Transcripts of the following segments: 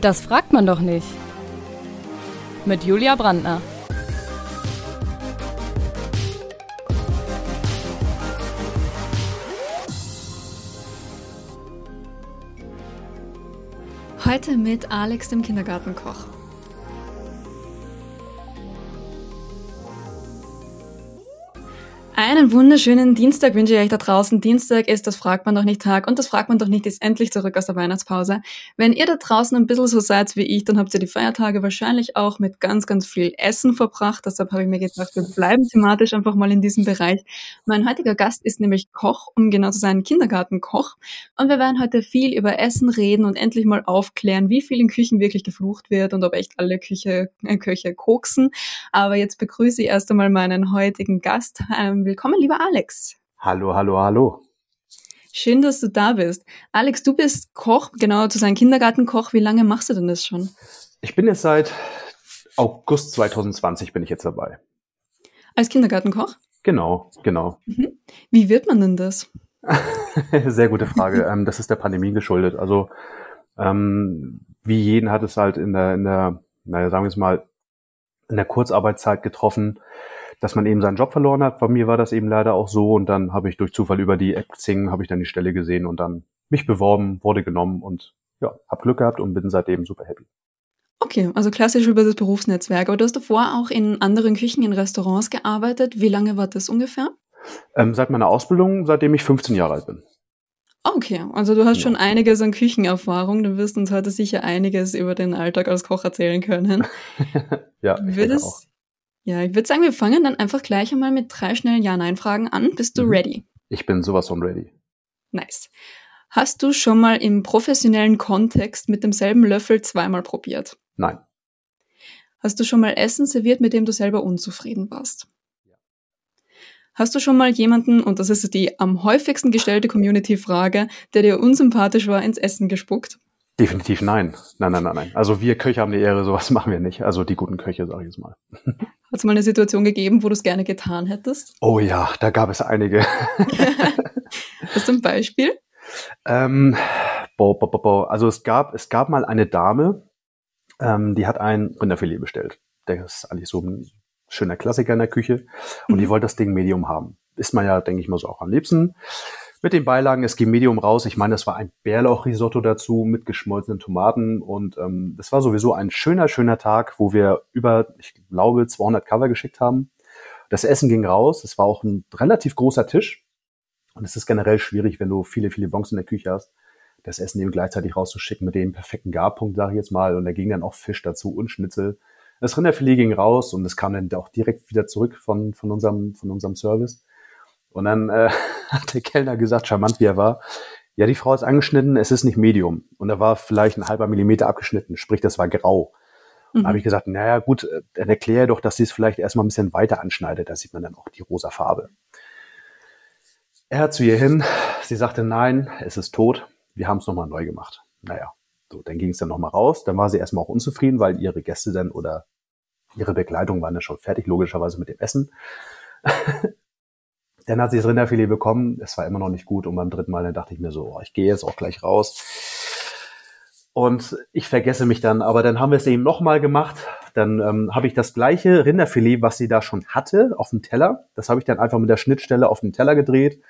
Das fragt man doch nicht. Mit Julia Brandner. Heute mit Alex, dem Kindergartenkoch. Einen wunderschönen Dienstag wünsche ich euch da draußen. Dienstag ist das fragt man doch nicht Tag und das fragt man doch nicht ist endlich zurück aus der Weihnachtspause. Wenn ihr da draußen ein bisschen so seid wie ich, dann habt ihr die Feiertage wahrscheinlich auch mit ganz, ganz viel Essen verbracht. Deshalb habe ich mir gedacht, wir bleiben thematisch einfach mal in diesem Bereich. Mein heutiger Gast ist nämlich Koch, um genau zu sein, Kindergartenkoch. Und wir werden heute viel über Essen reden und endlich mal aufklären, wie viel in Küchen wirklich geflucht wird und ob echt alle Küche, äh, Köche koksen. Aber jetzt begrüße ich erst einmal meinen heutigen Gast. Ähm, willkommen, lieber Alex. Hallo, hallo, hallo. Schön, dass du da bist. Alex, du bist Koch, genau zu sein Kindergartenkoch. Wie lange machst du denn das schon? Ich bin jetzt seit August 2020 bin ich jetzt dabei. Als Kindergartenkoch? Genau, genau. Mhm. Wie wird man denn das? Sehr gute Frage. Ähm, das ist der Pandemie geschuldet. Also ähm, wie jeden hat es halt in der, in der, naja, sagen wir es mal, in der Kurzarbeitszeit getroffen dass man eben seinen Job verloren hat. Bei mir war das eben leider auch so und dann habe ich durch Zufall über die App Xing habe ich dann die Stelle gesehen und dann mich beworben, wurde genommen und ja, habe Glück gehabt und bin seitdem super happy. Okay, also klassisch über das Berufsnetzwerk. Aber du hast davor auch in anderen Küchen, in Restaurants gearbeitet. Wie lange war das ungefähr? Ähm, seit meiner Ausbildung, seitdem ich 15 Jahre alt bin. Okay, also du hast ja. schon einiges an Küchenerfahrung. Du wirst uns heute sicher einiges über den Alltag als Koch erzählen können. ja, ich Würde auch. Ja, ich würde sagen, wir fangen dann einfach gleich einmal mit drei schnellen Ja-Nein-Fragen an. Bist du mhm. ready? Ich bin sowas von ready. Nice. Hast du schon mal im professionellen Kontext mit demselben Löffel zweimal probiert? Nein. Hast du schon mal Essen serviert, mit dem du selber unzufrieden warst? Ja. Hast du schon mal jemanden, und das ist die am häufigsten gestellte Community-Frage, der dir unsympathisch war, ins Essen gespuckt? Definitiv nein. Nein, nein, nein, nein. Also wir Köche haben die Ehre, sowas machen wir nicht. Also die guten Köche, sage ich jetzt mal. Hat es mal eine Situation gegeben, wo du es gerne getan hättest? Oh ja, da gab es einige. Hast du ein Beispiel? Ähm, bo, bo, bo, bo. Also es gab, es gab mal eine Dame, ähm, die hat ein Rinderfilet bestellt. Der ist eigentlich so ein schöner Klassiker in der Küche. Und mhm. die wollte das Ding Medium haben. Ist man ja, denke ich mal, so auch am liebsten mit den Beilagen. Es ging Medium raus. Ich meine, das war ein Bärlauchrisotto dazu mit geschmolzenen Tomaten und ähm, das war sowieso ein schöner, schöner Tag, wo wir über, ich glaube, 200 Cover geschickt haben. Das Essen ging raus. Es war auch ein relativ großer Tisch und es ist generell schwierig, wenn du viele, viele Bons in der Küche hast, das Essen eben gleichzeitig rauszuschicken mit dem perfekten Garpunkt, sage ich jetzt mal. Und da ging dann auch Fisch dazu und Schnitzel. Das Rinderfilet ging raus und es kam dann auch direkt wieder zurück von, von, unserem, von unserem Service. Und dann äh, hat der Kellner gesagt, charmant wie er war, ja, die Frau ist angeschnitten, es ist nicht Medium. Und da war vielleicht ein halber Millimeter abgeschnitten, sprich, das war grau. Und mhm. da habe ich gesagt, naja, gut, äh, dann erkläre doch, dass sie es vielleicht erstmal ein bisschen weiter anschneidet, da sieht man dann auch die rosa Farbe. Er hat zu ihr hin, sie sagte, nein, es ist tot, wir haben es nochmal neu gemacht. Naja, so, dann ging es dann nochmal raus, dann war sie erstmal auch unzufrieden, weil ihre Gäste dann oder ihre Begleitung waren dann schon fertig, logischerweise mit dem Essen. Dann hat sie das Rinderfilet bekommen. Es war immer noch nicht gut. Und beim dritten Mal, dann dachte ich mir so, oh, ich gehe jetzt auch gleich raus. Und ich vergesse mich dann. Aber dann haben wir es eben nochmal gemacht. Dann ähm, habe ich das gleiche Rinderfilet, was sie da schon hatte, auf dem Teller. Das habe ich dann einfach mit der Schnittstelle auf den Teller gedreht.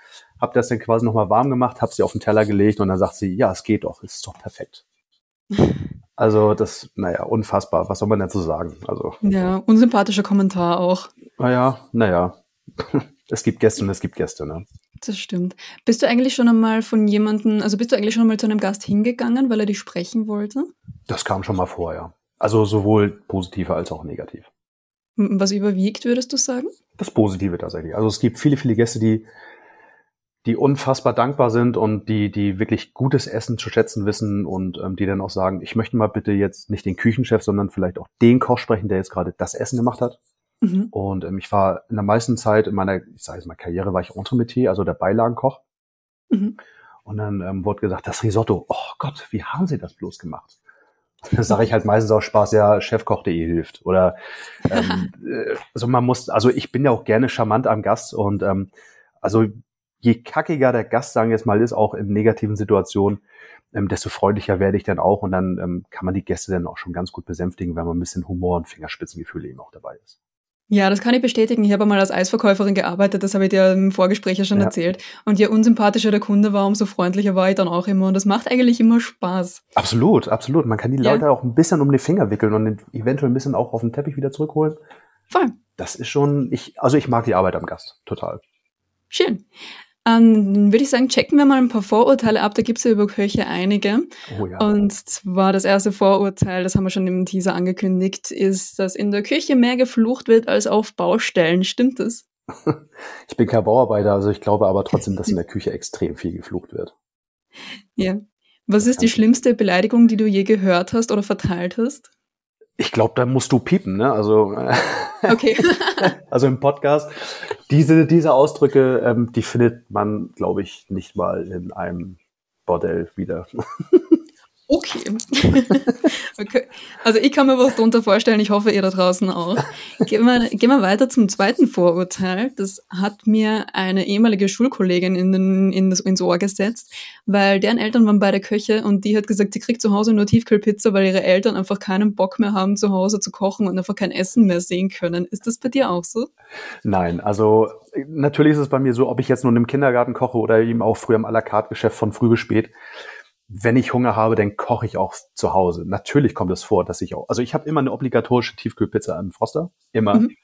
Habe das dann quasi nochmal warm gemacht, habe sie auf den Teller gelegt und dann sagt sie, ja, es geht doch, es ist doch perfekt. Also das, naja, unfassbar. Was soll man dazu sagen? Also ja, unsympathischer Kommentar auch. Naja, naja es gibt Gäste und es gibt Gäste, ne? Das stimmt. Bist du eigentlich schon einmal von jemandem, also bist du eigentlich schon einmal zu einem Gast hingegangen, weil er dich sprechen wollte? Das kam schon mal vor, ja. Also sowohl positiv als auch negativ. Was überwiegt, würdest du sagen? Das Positive tatsächlich. Also es gibt viele, viele Gäste, die, die unfassbar dankbar sind und die, die wirklich gutes Essen zu schätzen wissen und ähm, die dann auch sagen, ich möchte mal bitte jetzt nicht den Küchenchef, sondern vielleicht auch den Koch sprechen, der jetzt gerade das Essen gemacht hat. Mhm. Und ähm, ich war in der meisten Zeit in meiner, ich sage jetzt mal Karriere, war ich Entremetier, also der Beilagenkoch. Mhm. Und dann ähm, wurde gesagt, das Risotto, oh Gott, wie haben Sie das bloß gemacht? Da sage ich halt meistens auch Spaß, ja, chefkoch.de hilft. Oder ähm, äh, also man muss, also ich bin ja auch gerne charmant am Gast und ähm, also je kackiger der Gast, sagen wir jetzt mal, ist, auch in negativen Situationen, ähm, desto freundlicher werde ich dann auch und dann ähm, kann man die Gäste dann auch schon ganz gut besänftigen, wenn man ein bisschen Humor und Fingerspitzengefühle eben auch dabei ist. Ja, das kann ich bestätigen. Ich habe mal als Eisverkäuferin gearbeitet, das habe ich dir im Vorgespräch ja schon ja. erzählt. Und je unsympathischer der Kunde war, umso freundlicher war ich dann auch immer. Und das macht eigentlich immer Spaß. Absolut, absolut. Man kann die Leute ja. auch ein bisschen um die Finger wickeln und eventuell ein bisschen auch auf den Teppich wieder zurückholen. Voll. Das ist schon, ich, also ich mag die Arbeit am Gast, total. Schön. Ähm, dann würde ich sagen, checken wir mal ein paar Vorurteile ab. Da gibt es ja über Köche einige. Oh ja. Und zwar das erste Vorurteil, das haben wir schon im Teaser angekündigt, ist, dass in der Küche mehr geflucht wird als auf Baustellen. Stimmt das? Ich bin kein Bauarbeiter, also ich glaube aber trotzdem, dass in der Küche extrem viel geflucht wird. Ja. Was ist die schlimmste Beleidigung, die du je gehört hast oder verteilt hast? Ich glaube, da musst du piepen, ne? Also, okay. also im Podcast. Diese, diese Ausdrücke, ähm, die findet man, glaube ich, nicht mal in einem Bordell wieder. Okay. okay. Also ich kann mir was darunter vorstellen, ich hoffe ihr da draußen auch. Gehen wir, gehen wir weiter zum zweiten Vorurteil. Das hat mir eine ehemalige Schulkollegin in den, in das, ins Ohr gesetzt, weil deren Eltern waren bei der Köche und die hat gesagt, sie kriegt zu Hause nur Tiefkühlpizza, weil ihre Eltern einfach keinen Bock mehr haben, zu Hause zu kochen und einfach kein Essen mehr sehen können. Ist das bei dir auch so? Nein, also natürlich ist es bei mir so, ob ich jetzt nur im Kindergarten koche oder eben auch früher im à la carte Geschäft von früh bis spät wenn ich Hunger habe, dann koche ich auch zu Hause. Natürlich kommt es vor, dass ich auch, also ich habe immer eine obligatorische Tiefkühlpizza im Froster, immer. Mhm.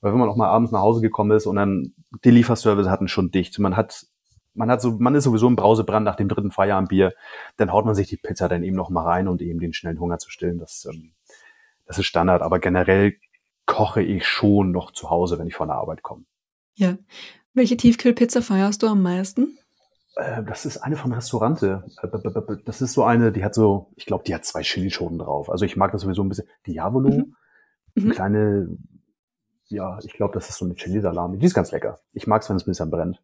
Weil wenn man auch mal abends nach Hause gekommen ist und dann die Lieferservice hatten schon dicht, man hat man hat so, man ist sowieso im Brausebrand nach dem dritten Feierabendbier, dann haut man sich die Pizza dann eben noch mal rein und eben den schnellen Hunger zu stillen. Das, ähm, das ist Standard. Aber generell koche ich schon noch zu Hause, wenn ich von der Arbeit komme. Ja. Welche Tiefkühlpizza feierst du am meisten? Äh, das ist eine von Restaurante. Äh, das ist so eine, die hat so, ich glaube, die hat zwei Chilischoten drauf. Also ich mag das sowieso ein bisschen. Diavolo, mhm. eine mhm. kleine, ja, ich glaube, das ist so eine Chili-Salami. Die ist ganz lecker. Ich mag es, wenn es ein bisschen brennt.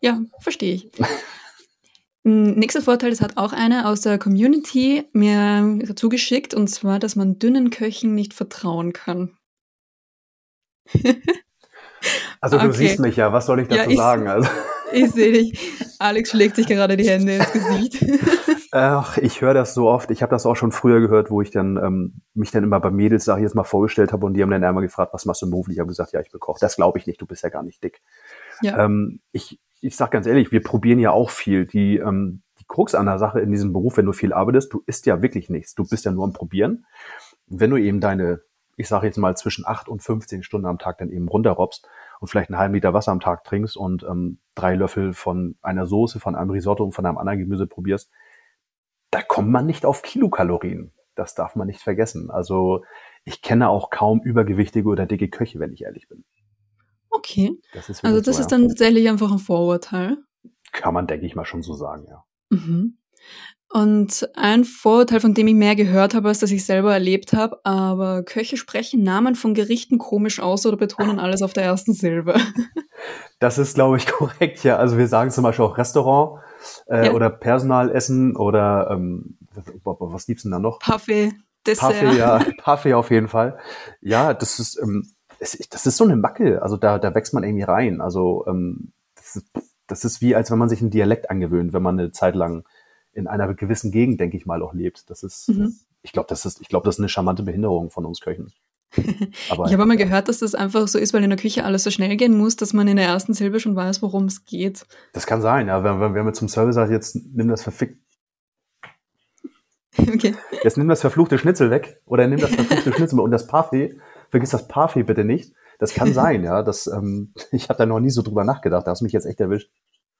Ja, verstehe ich. Nächster Vorteil, das hat auch einer aus der Community mir zugeschickt, und zwar, dass man dünnen Köchen nicht vertrauen kann. also du okay. siehst mich ja, was soll ich dazu ja, ich, sagen? Also. Ich sehe dich. Alex schlägt sich gerade die Hände ins Gesicht. Ach, ich höre das so oft. Ich habe das auch schon früher gehört, wo ich dann ähm, mich dann immer bei Mädels, sag ich jetzt mal, vorgestellt habe und die haben dann einmal gefragt, was machst du beruflich? Ich habe gesagt, ja, ich bekoche. Das glaube ich nicht, du bist ja gar nicht dick. Ja. Ähm, ich ich sag ganz ehrlich, wir probieren ja auch viel. Die, ähm, die Krux an der Sache in diesem Beruf, wenn du viel arbeitest, du isst ja wirklich nichts. Du bist ja nur am Probieren. Wenn du eben deine, ich sage jetzt mal, zwischen acht und 15 Stunden am Tag dann eben runterrobst, und vielleicht einen halben Liter Wasser am Tag trinkst und ähm, drei Löffel von einer Soße, von einem Risotto und von einem anderen Gemüse probierst, da kommt man nicht auf Kilokalorien. Das darf man nicht vergessen. Also ich kenne auch kaum übergewichtige oder dicke Köche, wenn ich ehrlich bin. Okay. Das also das so, ist dann tatsächlich einfach ein Vorurteil. Kann man, denke ich mal, schon so sagen, ja. Mhm. Und ein Vorurteil, von dem ich mehr gehört habe, als dass ich selber erlebt habe, aber Köche sprechen Namen von Gerichten komisch aus oder betonen alles auf der ersten Silbe. Das ist, glaube ich, korrekt, ja. Also wir sagen zum Beispiel auch Restaurant äh, ja. oder Personalessen oder ähm, was gibt's denn da noch? Parfait, Dessert. Parfait, ja, Parfait auf jeden Fall. Ja, das ist, ähm, das ist so eine Macke. Also da, da wächst man irgendwie rein. Also ähm, das, ist, das ist wie, als wenn man sich einen Dialekt angewöhnt, wenn man eine Zeit lang in einer gewissen Gegend, denke ich mal, auch lebt. Das ist, mhm. ich glaube, das ist, ich glaube, das ist eine charmante Behinderung von uns Köchen. Aber, ich habe mal gehört, dass das einfach so ist, weil in der Küche alles so schnell gehen muss, dass man in der ersten Silbe schon weiß, worum es geht. Das kann sein, ja. Wenn, wenn, wenn man zum Service sagt, jetzt nimm das verfickt. Okay. Jetzt nimm das verfluchte Schnitzel weg oder nimm das verfluchte Schnitzel und das Parfait, vergiss das Parfait bitte nicht. Das kann sein, ja. Das, ähm, ich habe da noch nie so drüber nachgedacht. Da hast du mich jetzt echt erwischt.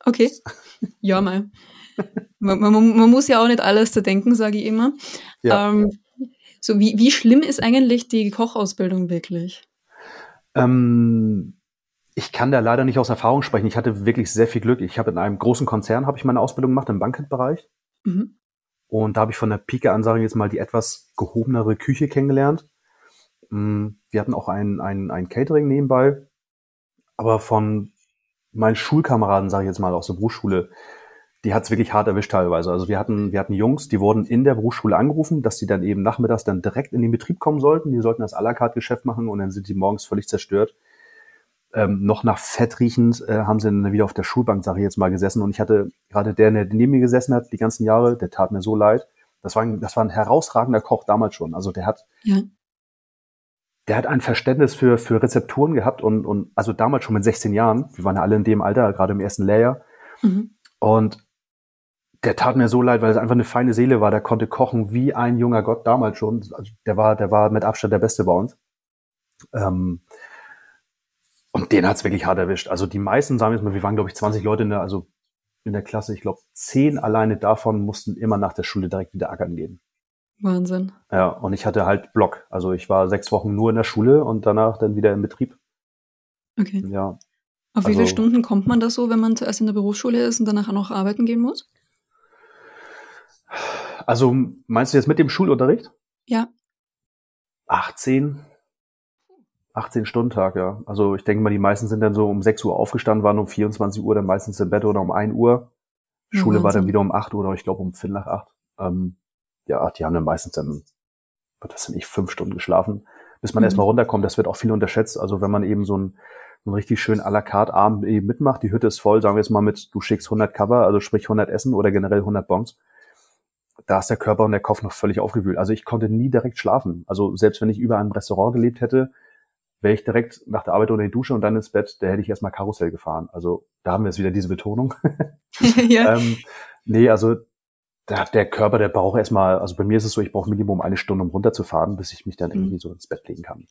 Okay. Ja, mal man, man, man, muss ja auch nicht alles zu denken, sage ich immer. Ja. Ähm, so, wie, wie schlimm ist eigentlich die Kochausbildung wirklich? Ähm, ich kann da leider nicht aus Erfahrung sprechen. Ich hatte wirklich sehr viel Glück. Ich habe in einem großen Konzern habe ich meine Ausbildung gemacht im Banketbereich. Mhm. Und da habe ich von der Pike an, sage ich jetzt mal, die etwas gehobenere Küche kennengelernt. Mm, wir hatten auch ein, ein, ein Catering nebenbei. Aber von meinen Schulkameraden, sage ich jetzt mal, aus der Berufsschule, die hat's wirklich hart erwischt teilweise. Also wir hatten, wir hatten Jungs, die wurden in der Berufsschule angerufen, dass sie dann eben nachmittags dann direkt in den Betrieb kommen sollten. Die sollten das à la carte Geschäft machen und dann sind die morgens völlig zerstört. ähm, noch nach Fett riechend äh, haben sie dann wieder auf der Schulbank, sage ich jetzt mal, gesessen. Und ich hatte gerade der, der neben mir gesessen hat, die ganzen Jahre, der tat mir so leid. Das war ein, das war ein herausragender Koch damals schon. Also der hat, ja. der hat ein Verständnis für, für Rezepturen gehabt und, und also damals schon mit 16 Jahren. Wir waren ja alle in dem Alter, gerade im ersten Lehrjahr. Mhm. Und der tat mir so leid, weil es einfach eine feine Seele war. Der konnte kochen wie ein junger Gott damals schon. Also der war, der war mit Abstand der Beste bei uns. Ähm, und den hat's wirklich hart erwischt. Also die meisten, sagen wir jetzt mal, wir waren, glaube ich, 20 Leute in der, also in der Klasse. Ich glaube, zehn alleine davon mussten immer nach der Schule direkt wieder ackern gehen. Wahnsinn. Ja, und ich hatte halt Block. Also ich war sechs Wochen nur in der Schule und danach dann wieder im Betrieb. Okay. Ja. Auf also, wie viele also Stunden kommt man da so, wenn man zuerst in der Berufsschule ist und danach auch noch arbeiten gehen muss? Also meinst du jetzt mit dem Schulunterricht? Ja. 18, 18 Stunden Tag, ja. Also ich denke mal, die meisten sind dann so um 6 Uhr aufgestanden, waren um 24 Uhr dann meistens im Bett oder um 1 Uhr. Schule Wahnsinn. war dann wieder um 8 Uhr oder ich glaube um 5 nach 8. Ähm, ja, die haben dann meistens dann, was sind ich, fünf Stunden geschlafen, bis man mhm. erstmal runterkommt. Das wird auch viel unterschätzt. Also wenn man eben so ein, so ein richtig schön à la carte Abend eben mitmacht, die Hütte ist voll, sagen wir jetzt mal mit, du schickst 100 Cover, also sprich 100 Essen oder generell 100 Bons. Da ist der Körper und der Kopf noch völlig aufgewühlt. Also ich konnte nie direkt schlafen. Also selbst wenn ich über einem Restaurant gelebt hätte, wäre ich direkt nach der Arbeit unter die Dusche und dann ins Bett, da hätte ich erstmal Karussell gefahren. Also da haben wir jetzt wieder diese Betonung. ja. ähm, nee, also da, der Körper, der braucht erstmal, also bei mir ist es so, ich brauche Minimum eine Stunde, um runterzufahren, bis ich mich dann mhm. irgendwie so ins Bett legen kann.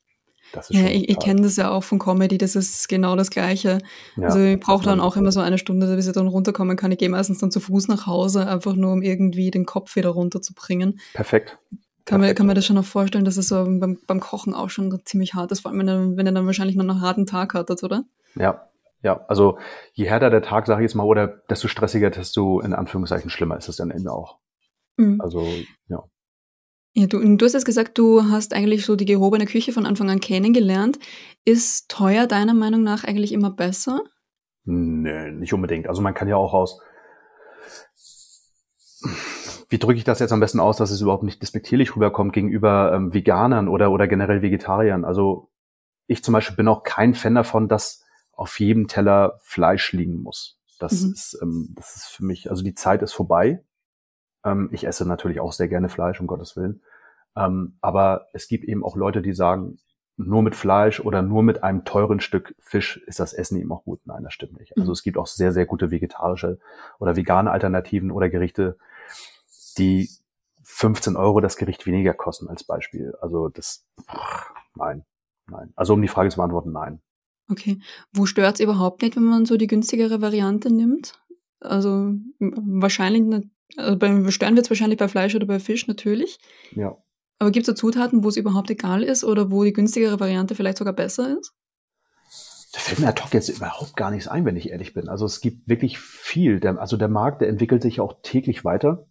Ja, ich, ich kenne das ja auch von Comedy, das ist genau das Gleiche. Ja, also ich brauche dann auch immer so eine Stunde, bis ich dann runterkommen kann. Ich gehe meistens dann zu Fuß nach Hause, einfach nur um irgendwie den Kopf wieder runterzubringen. Perfekt. Kann man, kann man das schon noch vorstellen, dass es so beim, beim Kochen auch schon ziemlich hart ist, vor allem wenn er, wenn er dann wahrscheinlich noch einen harten Tag hattet, oder? Ja, ja. Also je härter der Tag, sage ich jetzt mal, oder desto stressiger, desto in Anführungszeichen schlimmer ist es dann eben auch. Mhm. Also, ja. Ja, du, du hast jetzt gesagt, du hast eigentlich so die gehobene Küche von Anfang an kennengelernt. Ist teuer deiner Meinung nach eigentlich immer besser? Nee, nicht unbedingt. Also man kann ja auch aus wie drücke ich das jetzt am besten aus, dass es überhaupt nicht despektierlich rüberkommt gegenüber ähm, Veganern oder, oder generell Vegetariern? Also ich zum Beispiel bin auch kein Fan davon, dass auf jedem Teller Fleisch liegen muss. Das mhm. ist, ähm, das ist für mich, also die Zeit ist vorbei. Ähm, ich esse natürlich auch sehr gerne Fleisch, um Gottes Willen. Ähm, aber es gibt eben auch Leute, die sagen, nur mit Fleisch oder nur mit einem teuren Stück Fisch ist das Essen eben auch gut. Nein, das stimmt nicht. Also mhm. es gibt auch sehr, sehr gute vegetarische oder vegane Alternativen oder Gerichte, die 15 Euro das Gericht weniger kosten als Beispiel. Also das, nein, nein. Also um die Frage zu beantworten, nein. Okay. Wo stört es überhaupt nicht, wenn man so die günstigere Variante nimmt? Also wahrscheinlich, also beim Stören wird es wahrscheinlich bei Fleisch oder bei Fisch natürlich. Ja. Aber gibt es da Zutaten, wo es überhaupt egal ist oder wo die günstigere Variante vielleicht sogar besser ist? Da fällt mir ad hoc jetzt überhaupt gar nichts ein, wenn ich ehrlich bin. Also es gibt wirklich viel. Der, also der Markt, der entwickelt sich auch täglich weiter.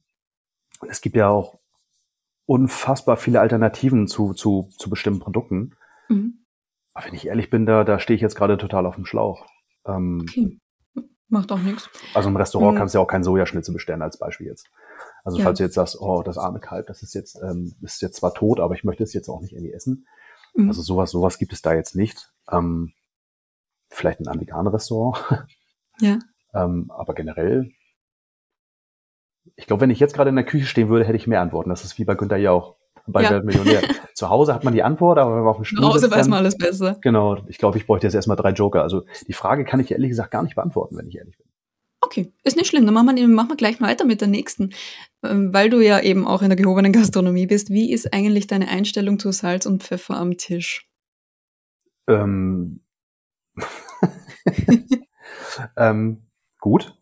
Und es gibt ja auch unfassbar viele Alternativen zu, zu, zu bestimmten Produkten. Mhm. Aber wenn ich ehrlich bin, da, da stehe ich jetzt gerade total auf dem Schlauch. Ähm, okay. Macht auch nichts. Also im Restaurant mhm. kannst du ja auch keinen Sojaschnitzel bestellen als Beispiel jetzt. Also ja. falls du jetzt sagst, oh, das arme Kalb, das ist jetzt, ähm, ist jetzt zwar tot, aber ich möchte es jetzt auch nicht irgendwie essen. Mhm. Also sowas, sowas gibt es da jetzt nicht. Ähm, vielleicht in einem veganen Restaurant. Ja. ähm, aber generell ich glaube, wenn ich jetzt gerade in der Küche stehen würde, hätte ich mehr Antworten. Das ist wie bei Günther Jauch bei ja. Millionär. Zu Hause hat man die Antwort, aber wenn man auf dem Stuhl Zu Hause weiß man alles besser. Genau. Ich glaube, ich bräuchte jetzt erstmal drei Joker. Also die Frage kann ich ehrlich gesagt gar nicht beantworten, wenn ich ehrlich bin. Okay, ist nicht schlimm. Dann machen wir, machen wir gleich weiter mit der nächsten. Ähm, weil du ja eben auch in der gehobenen Gastronomie bist. Wie ist eigentlich deine Einstellung zu Salz und Pfeffer am Tisch? Ähm, ähm, gut.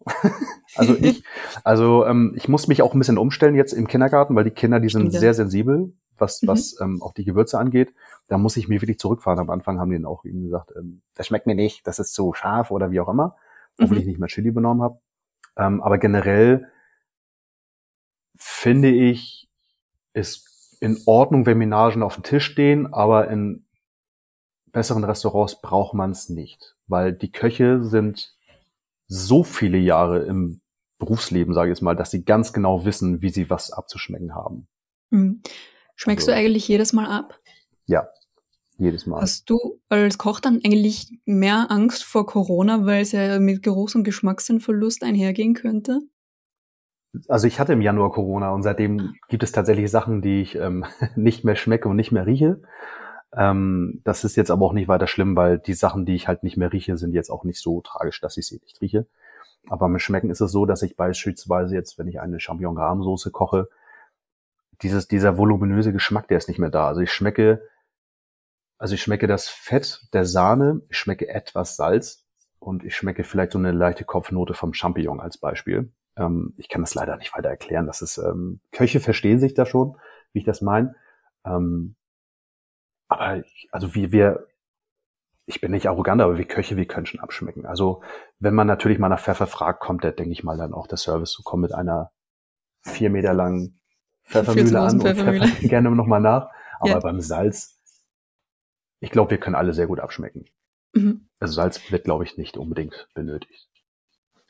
also ich, also ähm, ich muss mich auch ein bisschen umstellen jetzt im Kindergarten, weil die Kinder, die sind sehr sensibel, was, mhm. was ähm, auch die Gewürze angeht. Da muss ich mir wirklich zurückfahren. Am Anfang haben die dann auch eben gesagt, ähm, das schmeckt mir nicht, das ist zu scharf oder wie auch immer, obwohl mhm. ich nicht mehr Chili benommen habe. Ähm, aber generell finde ich, ist in Ordnung, wenn Menagen auf dem Tisch stehen, aber in besseren Restaurants braucht man es nicht, weil die Köche sind so viele Jahre im Berufsleben, sage ich jetzt mal, dass sie ganz genau wissen, wie sie was abzuschmecken haben. Mhm. Schmeckst also, du eigentlich jedes Mal ab? Ja. Jedes Mal. Hast du als Koch dann eigentlich mehr Angst vor Corona, weil es ja mit Geruchs- und Geschmackssinnverlust einhergehen könnte? Also ich hatte im Januar Corona und seitdem gibt es tatsächlich Sachen, die ich ähm, nicht mehr schmecke und nicht mehr rieche. Ähm, das ist jetzt aber auch nicht weiter schlimm, weil die Sachen, die ich halt nicht mehr rieche, sind jetzt auch nicht so tragisch, dass ich sie nicht rieche. Aber mit Schmecken ist es so, dass ich beispielsweise jetzt, wenn ich eine Champignon-Rahmsoße koche, dieses, dieser voluminöse Geschmack, der ist nicht mehr da. Also ich schmecke, also ich schmecke das Fett der Sahne, ich schmecke etwas Salz und ich schmecke vielleicht so eine leichte Kopfnote vom Champignon als Beispiel. Ähm, ich kann das leider nicht weiter erklären. Das ist, ähm, Köche verstehen sich da schon, wie ich das meine. Ähm, aber ich, also wie wir, ich bin nicht arrogant, aber wir Köche, wir können schon abschmecken. Also wenn man natürlich mal nach Pfeffer fragt, kommt der, denke ich mal, dann auch der Service zu kommen mit einer vier Meter langen Pfeffermühle an Pfeffermühle. und Pfeffer gerne nochmal nach. Aber ja. beim Salz, ich glaube, wir können alle sehr gut abschmecken. Mhm. Also Salz wird, glaube ich, nicht unbedingt benötigt.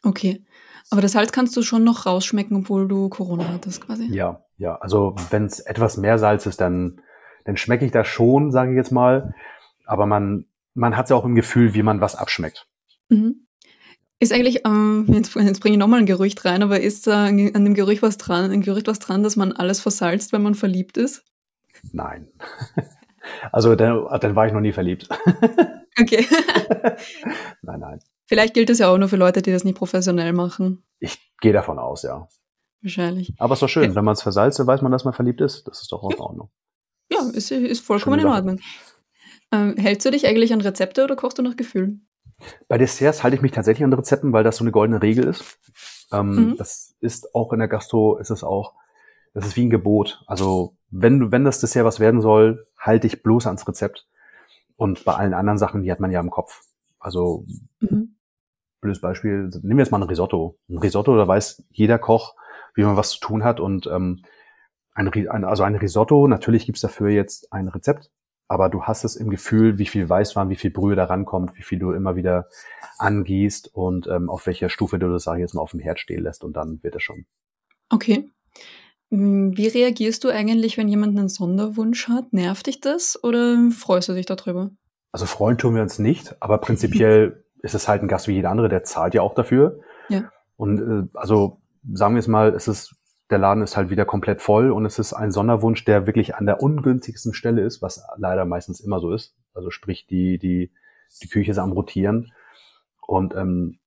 Okay. Aber das Salz kannst du schon noch rausschmecken, obwohl du Corona hattest, quasi. Ja, ja. Also wenn es etwas mehr Salz ist, dann, dann schmecke ich das schon, sage ich jetzt mal. Aber man, man hat ja auch im Gefühl, wie man was abschmeckt. Mhm. Ist eigentlich, ähm, jetzt, jetzt bringe ich nochmal ein Gerücht rein, aber ist da an dem Gerücht was dran, ein Gerücht was dran, dass man alles versalzt, wenn man verliebt ist? Nein. Also dann, dann war ich noch nie verliebt. Okay. nein, nein. Vielleicht gilt es ja auch nur für Leute, die das nicht professionell machen. Ich gehe davon aus, ja. Wahrscheinlich. Aber es ist doch schön, ja. wenn man es versalzt, weiß man, dass man verliebt ist. Das ist doch auch in Ordnung. Ja, ist, ist vollkommen in Ordnung. Ähm, hältst du dich eigentlich an Rezepte oder kochst du nach Gefühl? Bei Desserts halte ich mich tatsächlich an Rezepten, weil das so eine goldene Regel ist. Ähm, mhm. Das ist auch in der Gastro, ist es auch, das ist wie ein Gebot. Also wenn, wenn das Dessert was werden soll, halte ich bloß ans Rezept. Und bei allen anderen Sachen, die hat man ja im Kopf. Also, mhm. blödes Beispiel, nehmen wir jetzt mal ein Risotto. Ein Risotto, da weiß jeder Koch, wie man was zu tun hat. Und ähm, ein, ein, also ein Risotto, natürlich gibt's dafür jetzt ein Rezept, aber du hast es im Gefühl, wie viel Weißwein, wie viel Brühe da rankommt, wie viel du immer wieder angießt und ähm, auf welcher Stufe du das, sage ich jetzt mal, auf dem Herd stehen lässt und dann wird es schon. Okay. Hm, wie reagierst du eigentlich, wenn jemand einen Sonderwunsch hat? Nervt dich das oder freust du dich darüber? Also freuen tun wir uns nicht, aber prinzipiell ist es halt ein Gast wie jeder andere, der zahlt ja auch dafür. Ja. Und äh, also sagen wir es mal, es ist der Laden ist halt wieder komplett voll und es ist ein Sonderwunsch, der wirklich an der ungünstigsten Stelle ist, was leider meistens immer so ist. Also sprich, die, die, die Küche ist am Rotieren. Und ähm,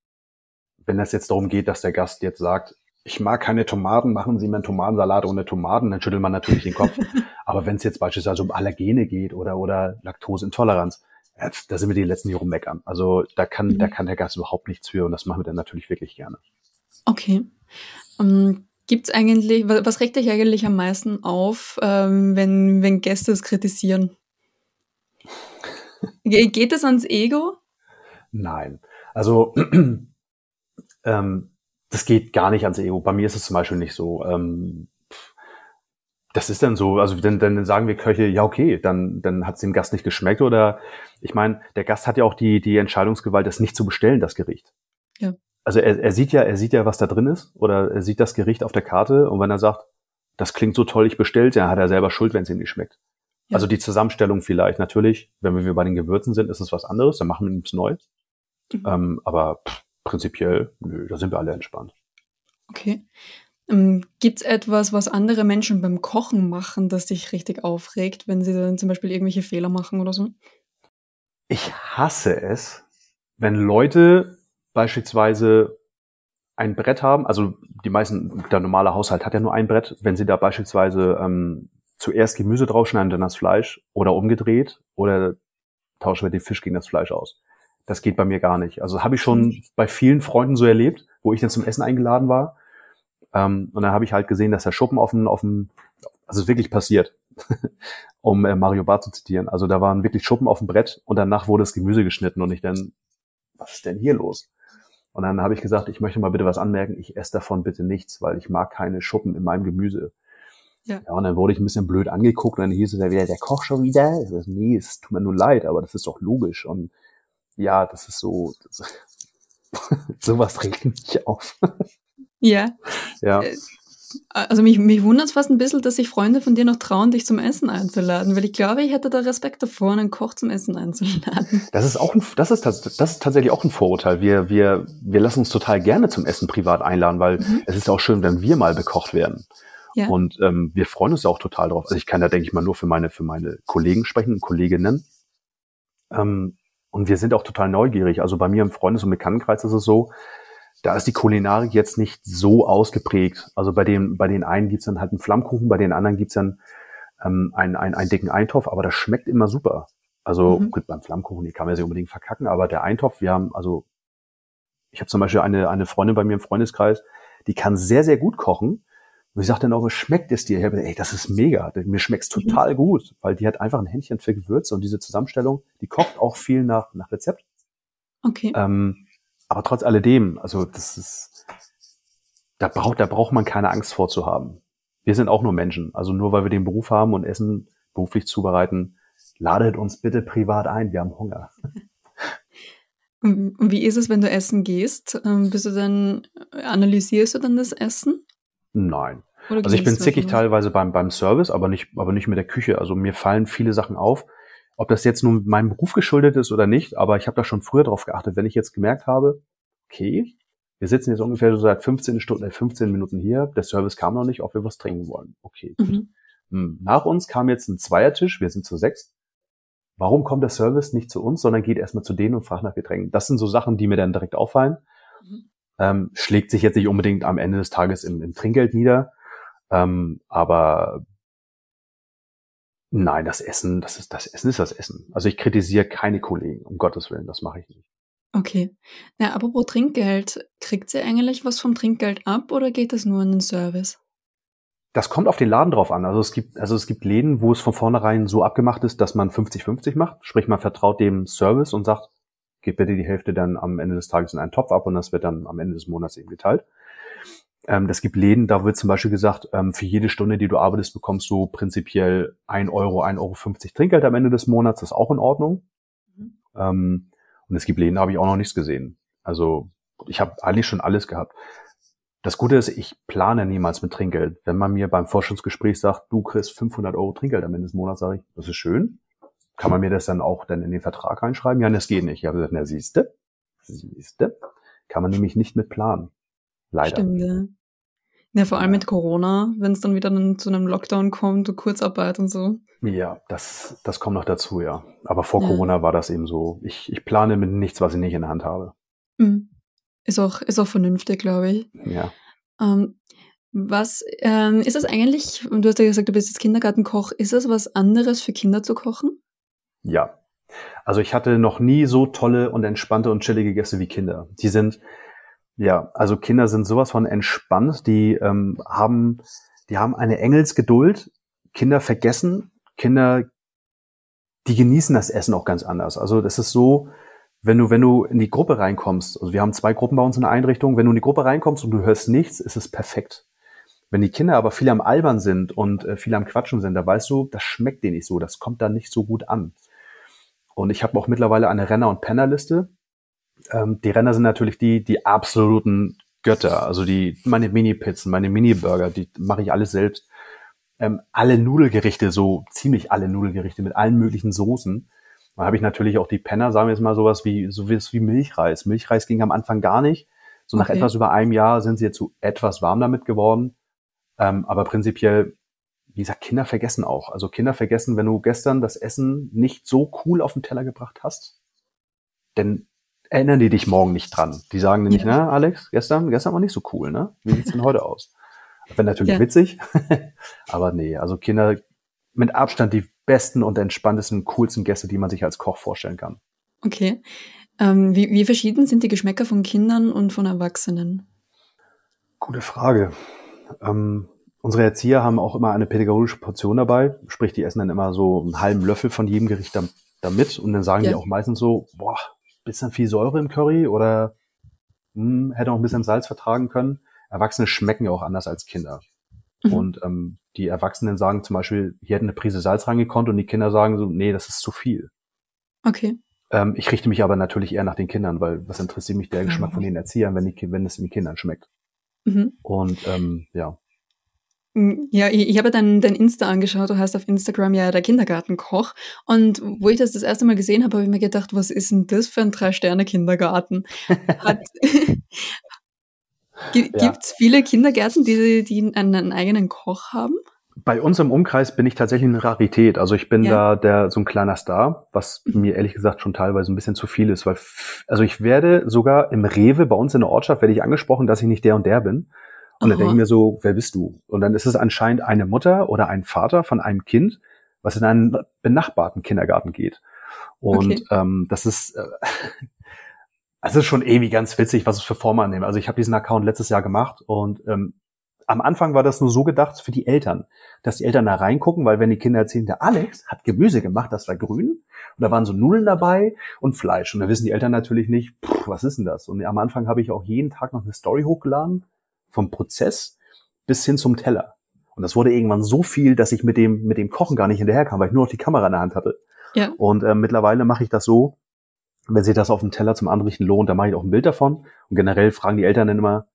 wenn es jetzt darum geht, dass der Gast jetzt sagt, ich mag keine Tomaten, machen Sie mir einen Tomatensalat ohne Tomaten, dann schüttelt man natürlich den Kopf. Aber wenn es jetzt beispielsweise um Allergene geht oder, oder Laktoseintoleranz, ja, da sind wir die letzten Jahre meckern. Also da kann, mhm. da kann der Gast überhaupt nichts für und das machen wir dann natürlich wirklich gerne. Okay. Um ähm, Gibt's eigentlich, was regt dich eigentlich am meisten auf, ähm, wenn, wenn Gäste es kritisieren? Ge geht es ans Ego? Nein. Also ähm, das geht gar nicht ans Ego. Bei mir ist es zum Beispiel nicht so. Ähm, das ist dann so, also dann, dann sagen wir Köche, ja okay, dann, dann hat es dem Gast nicht geschmeckt oder ich meine, der Gast hat ja auch die, die Entscheidungsgewalt, das nicht zu bestellen, das Gericht. Ja also er, er sieht ja, er sieht ja, was da drin ist, oder er sieht das Gericht auf der Karte und wenn er sagt, das klingt so toll, ich bestellt, dann hat er selber Schuld, wenn es ihm nicht schmeckt. Ja. Also die Zusammenstellung vielleicht, natürlich, wenn wir bei den Gewürzen sind, ist es was anderes, dann machen wir es neu. Mhm. Ähm, aber pff, prinzipiell, nö, da sind wir alle entspannt. Okay. Ähm, Gibt es etwas, was andere Menschen beim Kochen machen, das dich richtig aufregt, wenn sie dann zum Beispiel irgendwelche Fehler machen oder so? Ich hasse es, wenn Leute beispielsweise ein Brett haben, also die meisten, der normale Haushalt hat ja nur ein Brett, wenn sie da beispielsweise ähm, zuerst Gemüse draufschneiden, dann das Fleisch oder umgedreht oder tauschen wir den Fisch gegen das Fleisch aus. Das geht bei mir gar nicht. Also habe ich schon bei vielen Freunden so erlebt, wo ich dann zum Essen eingeladen war. Ähm, und dann habe ich halt gesehen, dass der Schuppen auf dem, auf dem also wirklich passiert, um äh, Mario Barth zu zitieren. Also da waren wirklich Schuppen auf dem Brett und danach wurde das Gemüse geschnitten und ich dann, was ist denn hier los? Und dann habe ich gesagt, ich möchte mal bitte was anmerken, ich esse davon bitte nichts, weil ich mag keine Schuppen in meinem Gemüse. Ja. ja, und dann wurde ich ein bisschen blöd angeguckt und dann hieß es ja wieder, der Koch schon wieder. Ich sag, nee, es tut mir nur leid, aber das ist doch logisch. Und ja, das ist so, das, sowas regt mich auf. Ja. Ja. Also mich, mich wundert es fast ein bisschen, dass sich Freunde von dir noch trauen, dich zum Essen einzuladen, weil ich glaube, ich hätte da Respekt davor, einen Koch zum Essen einzuladen. Das ist auch ein, das ist, das ist tatsächlich auch ein Vorurteil. Wir, wir, wir lassen uns total gerne zum Essen privat einladen, weil mhm. es ist auch schön, wenn wir mal bekocht werden. Ja. Und ähm, wir freuen uns ja auch total drauf. Also ich kann da, denke ich mal, nur für meine, für meine Kollegen sprechen, Kolleginnen. Ähm, und wir sind auch total neugierig. Also bei mir im Freundes- und Bekanntenkreis ist es so, da ist die Kulinarik jetzt nicht so ausgeprägt. Also bei den, bei den einen gibt's dann halt einen Flammkuchen, bei den anderen gibt's dann ähm, einen, einen, einen dicken Eintopf, aber das schmeckt immer super. Also mhm. gut, beim Flammkuchen, die kann man sich unbedingt verkacken, aber der Eintopf, wir haben, also ich habe zum Beispiel eine, eine Freundin bei mir im Freundeskreis, die kann sehr, sehr gut kochen. Und ich sagte dann auch, schmeckt es dir? Ich habe ey, das ist mega. Mir schmeckt's total mhm. gut, weil die hat einfach ein Händchen für Gewürze und diese Zusammenstellung, die kocht auch viel nach, nach Rezept. Okay. Ähm, aber trotz alledem, also das ist, da braucht, da braucht man keine Angst vorzuhaben. Wir sind auch nur Menschen. Also nur weil wir den Beruf haben und Essen beruflich zubereiten, ladet uns bitte privat ein. Wir haben Hunger. Und wie ist es, wenn du essen gehst? Ähm, bist du dann, analysierst du dann das Essen? Nein. also ich bin zickig teilweise beim, beim Service, aber nicht, aber nicht mit der Küche. Also mir fallen viele Sachen auf. Ob das jetzt nun meinem Beruf geschuldet ist oder nicht, aber ich habe da schon früher drauf geachtet, wenn ich jetzt gemerkt habe, okay, wir sitzen jetzt ungefähr so seit 15 Stunden, 15 äh, Minuten hier, der Service kam noch nicht, ob wir was trinken wollen. Okay. Mhm. Hm, nach uns kam jetzt ein Zweiertisch, wir sind zu sechs. Warum kommt der Service nicht zu uns, sondern geht erstmal zu denen und fragt nach Getränken? Das sind so Sachen, die mir dann direkt auffallen. Mhm ähm, schlägt sich jetzt nicht unbedingt am Ende des Tages im, im Trinkgeld nieder. Ähm, aber nein, das Essen, das ist das Essen ist das Essen. Also ich kritisiere keine Kollegen, um Gottes Willen, das mache ich nicht. Okay. Ja, apropos Trinkgeld, kriegt sie eigentlich was vom Trinkgeld ab oder geht das nur in den Service? Das kommt auf den Laden drauf an. Also es gibt, also es gibt Läden, wo es von vornherein so abgemacht ist, dass man 50-50 macht. Sprich, man vertraut dem Service und sagt, gebt bitte die Hälfte dann am Ende des Tages in einen Topf ab und das wird dann am Ende des Monats eben geteilt. Ähm, das gibt Läden, da wird zum Beispiel gesagt, ähm, für jede Stunde, die du arbeitest, bekommst du prinzipiell ein Euro, ein Euro 50 Trinkgeld am Ende des Monats. Das ist auch in Ordnung. Mhm. Ähm, und es gibt Läden, da habe ich auch noch nichts gesehen. Also ich habe eigentlich schon alles gehabt. Das Gute ist, ich plane niemals mit Trinkgeld. Wenn man mir beim Forschungsgespräch sagt, du kriegst 500 Euro Trinkgeld am Ende des Monats, sage ich, das ist schön kann man mir das dann auch dann in den Vertrag reinschreiben? Ja, das geht nicht. Ich habe gesagt, na siehste, siehste, kann man nämlich nicht mit planen. Leider. Stimmt, ja. Ja, vor allem mit Corona, wenn es dann wieder zu einem Lockdown kommt, so Kurzarbeit und so. Ja, das, das kommt noch dazu, ja. Aber vor ja. Corona war das eben so. Ich, ich plane mit nichts, was ich nicht in der Hand habe. Mhm. Ist auch, ist auch vernünftig, glaube ich. Ja. Ähm, was ähm, ist das eigentlich? Du hast ja gesagt, du bist jetzt Kindergartenkoch. Ist das was anderes für Kinder zu kochen? Ja. Also ich hatte noch nie so tolle und entspannte und chillige Gäste wie Kinder. Die sind, ja, also Kinder sind sowas von entspannt, die ähm, haben, die haben eine Engelsgeduld. Kinder vergessen, Kinder, die genießen das Essen auch ganz anders. Also das ist so, wenn du, wenn du in die Gruppe reinkommst, also wir haben zwei Gruppen bei uns in der Einrichtung, wenn du in die Gruppe reinkommst und du hörst nichts, ist es perfekt. Wenn die Kinder aber viel am Albern sind und äh, viel am Quatschen sind, da weißt du, das schmeckt denen nicht so, das kommt da nicht so gut an. Und ich habe auch mittlerweile eine Renner- und Pennerliste. Ähm, die Renner sind natürlich die, die absoluten Götter. Also die, meine Mini-Pizzen, meine Mini-Burger, die mache ich alles selbst. Ähm, alle Nudelgerichte, so ziemlich alle Nudelgerichte mit allen möglichen Soßen. Dann habe ich natürlich auch die Penner, sagen wir jetzt mal sowas wie, sowas wie Milchreis. Milchreis ging am Anfang gar nicht. So nach okay. etwas über einem Jahr sind sie jetzt so etwas warm damit geworden. Ähm, aber prinzipiell wie gesagt, Kinder vergessen auch. Also Kinder vergessen, wenn du gestern das Essen nicht so cool auf den Teller gebracht hast, dann erinnern die dich morgen nicht dran. Die sagen nämlich, ja. na, Alex, gestern, gestern war nicht so cool, ne? Wie sieht's denn heute aus? Wäre natürlich ja. witzig, aber nee, also Kinder mit Abstand die besten und entspanntesten, coolsten Gäste, die man sich als Koch vorstellen kann. Okay. Ähm, wie, wie verschieden sind die Geschmäcker von Kindern und von Erwachsenen? Gute Frage. Ähm, Unsere Erzieher haben auch immer eine pädagogische Portion dabei, sprich, die essen dann immer so einen halben Löffel von jedem Gericht damit und dann sagen ja. die auch meistens so, boah, bisschen viel Säure im Curry oder hm, hätte auch ein bisschen Salz vertragen können. Erwachsene schmecken ja auch anders als Kinder. Mhm. Und ähm, die Erwachsenen sagen zum Beispiel, hier hätte eine Prise Salz reingekonnt und die Kinder sagen so, nee, das ist zu viel. Okay. Ähm, ich richte mich aber natürlich eher nach den Kindern, weil was interessiert mich der Geschmack von den Erziehern, wenn, die, wenn es den Kindern schmeckt. Mhm. Und ähm, ja, ja, ich, ich habe dein, dein Insta angeschaut. Du heißt auf Instagram ja der Kindergartenkoch. Und wo ich das das erste Mal gesehen habe, habe ich mir gedacht, was ist denn das für ein Drei-Sterne-Kindergarten? Gibt es ja. viele Kindergärten, die, die einen, einen eigenen Koch haben? Bei uns im Umkreis bin ich tatsächlich eine Rarität. Also ich bin ja. da der so ein kleiner Star, was mhm. mir ehrlich gesagt schon teilweise ein bisschen zu viel ist, weil also ich werde sogar im Rewe bei uns in der Ortschaft werde ich angesprochen, dass ich nicht der und der bin. Und dann denke ich mir so, wer bist du? Und dann ist es anscheinend eine Mutter oder ein Vater von einem Kind, was in einen benachbarten Kindergarten geht. Und okay. ähm, das ist, äh, also ist schon irgendwie ganz witzig, was es für Formen annehmen. Also ich habe diesen Account letztes Jahr gemacht und ähm, am Anfang war das nur so gedacht für die Eltern, dass die Eltern da reingucken, weil wenn die Kinder erzählen, der Alex hat Gemüse gemacht, das war grün und da waren so Nudeln dabei und Fleisch und da wissen die Eltern natürlich nicht, pff, was ist denn das? Und am Anfang habe ich auch jeden Tag noch eine Story hochgeladen vom Prozess bis hin zum Teller. Und das wurde irgendwann so viel, dass ich mit dem mit dem Kochen gar nicht hinterherkam, weil ich nur noch die Kamera in der Hand hatte. Ja. Und äh, mittlerweile mache ich das so, wenn sich das auf dem Teller zum Anrichten lohnt, dann mache ich auch ein Bild davon. Und generell fragen die Eltern dann immer,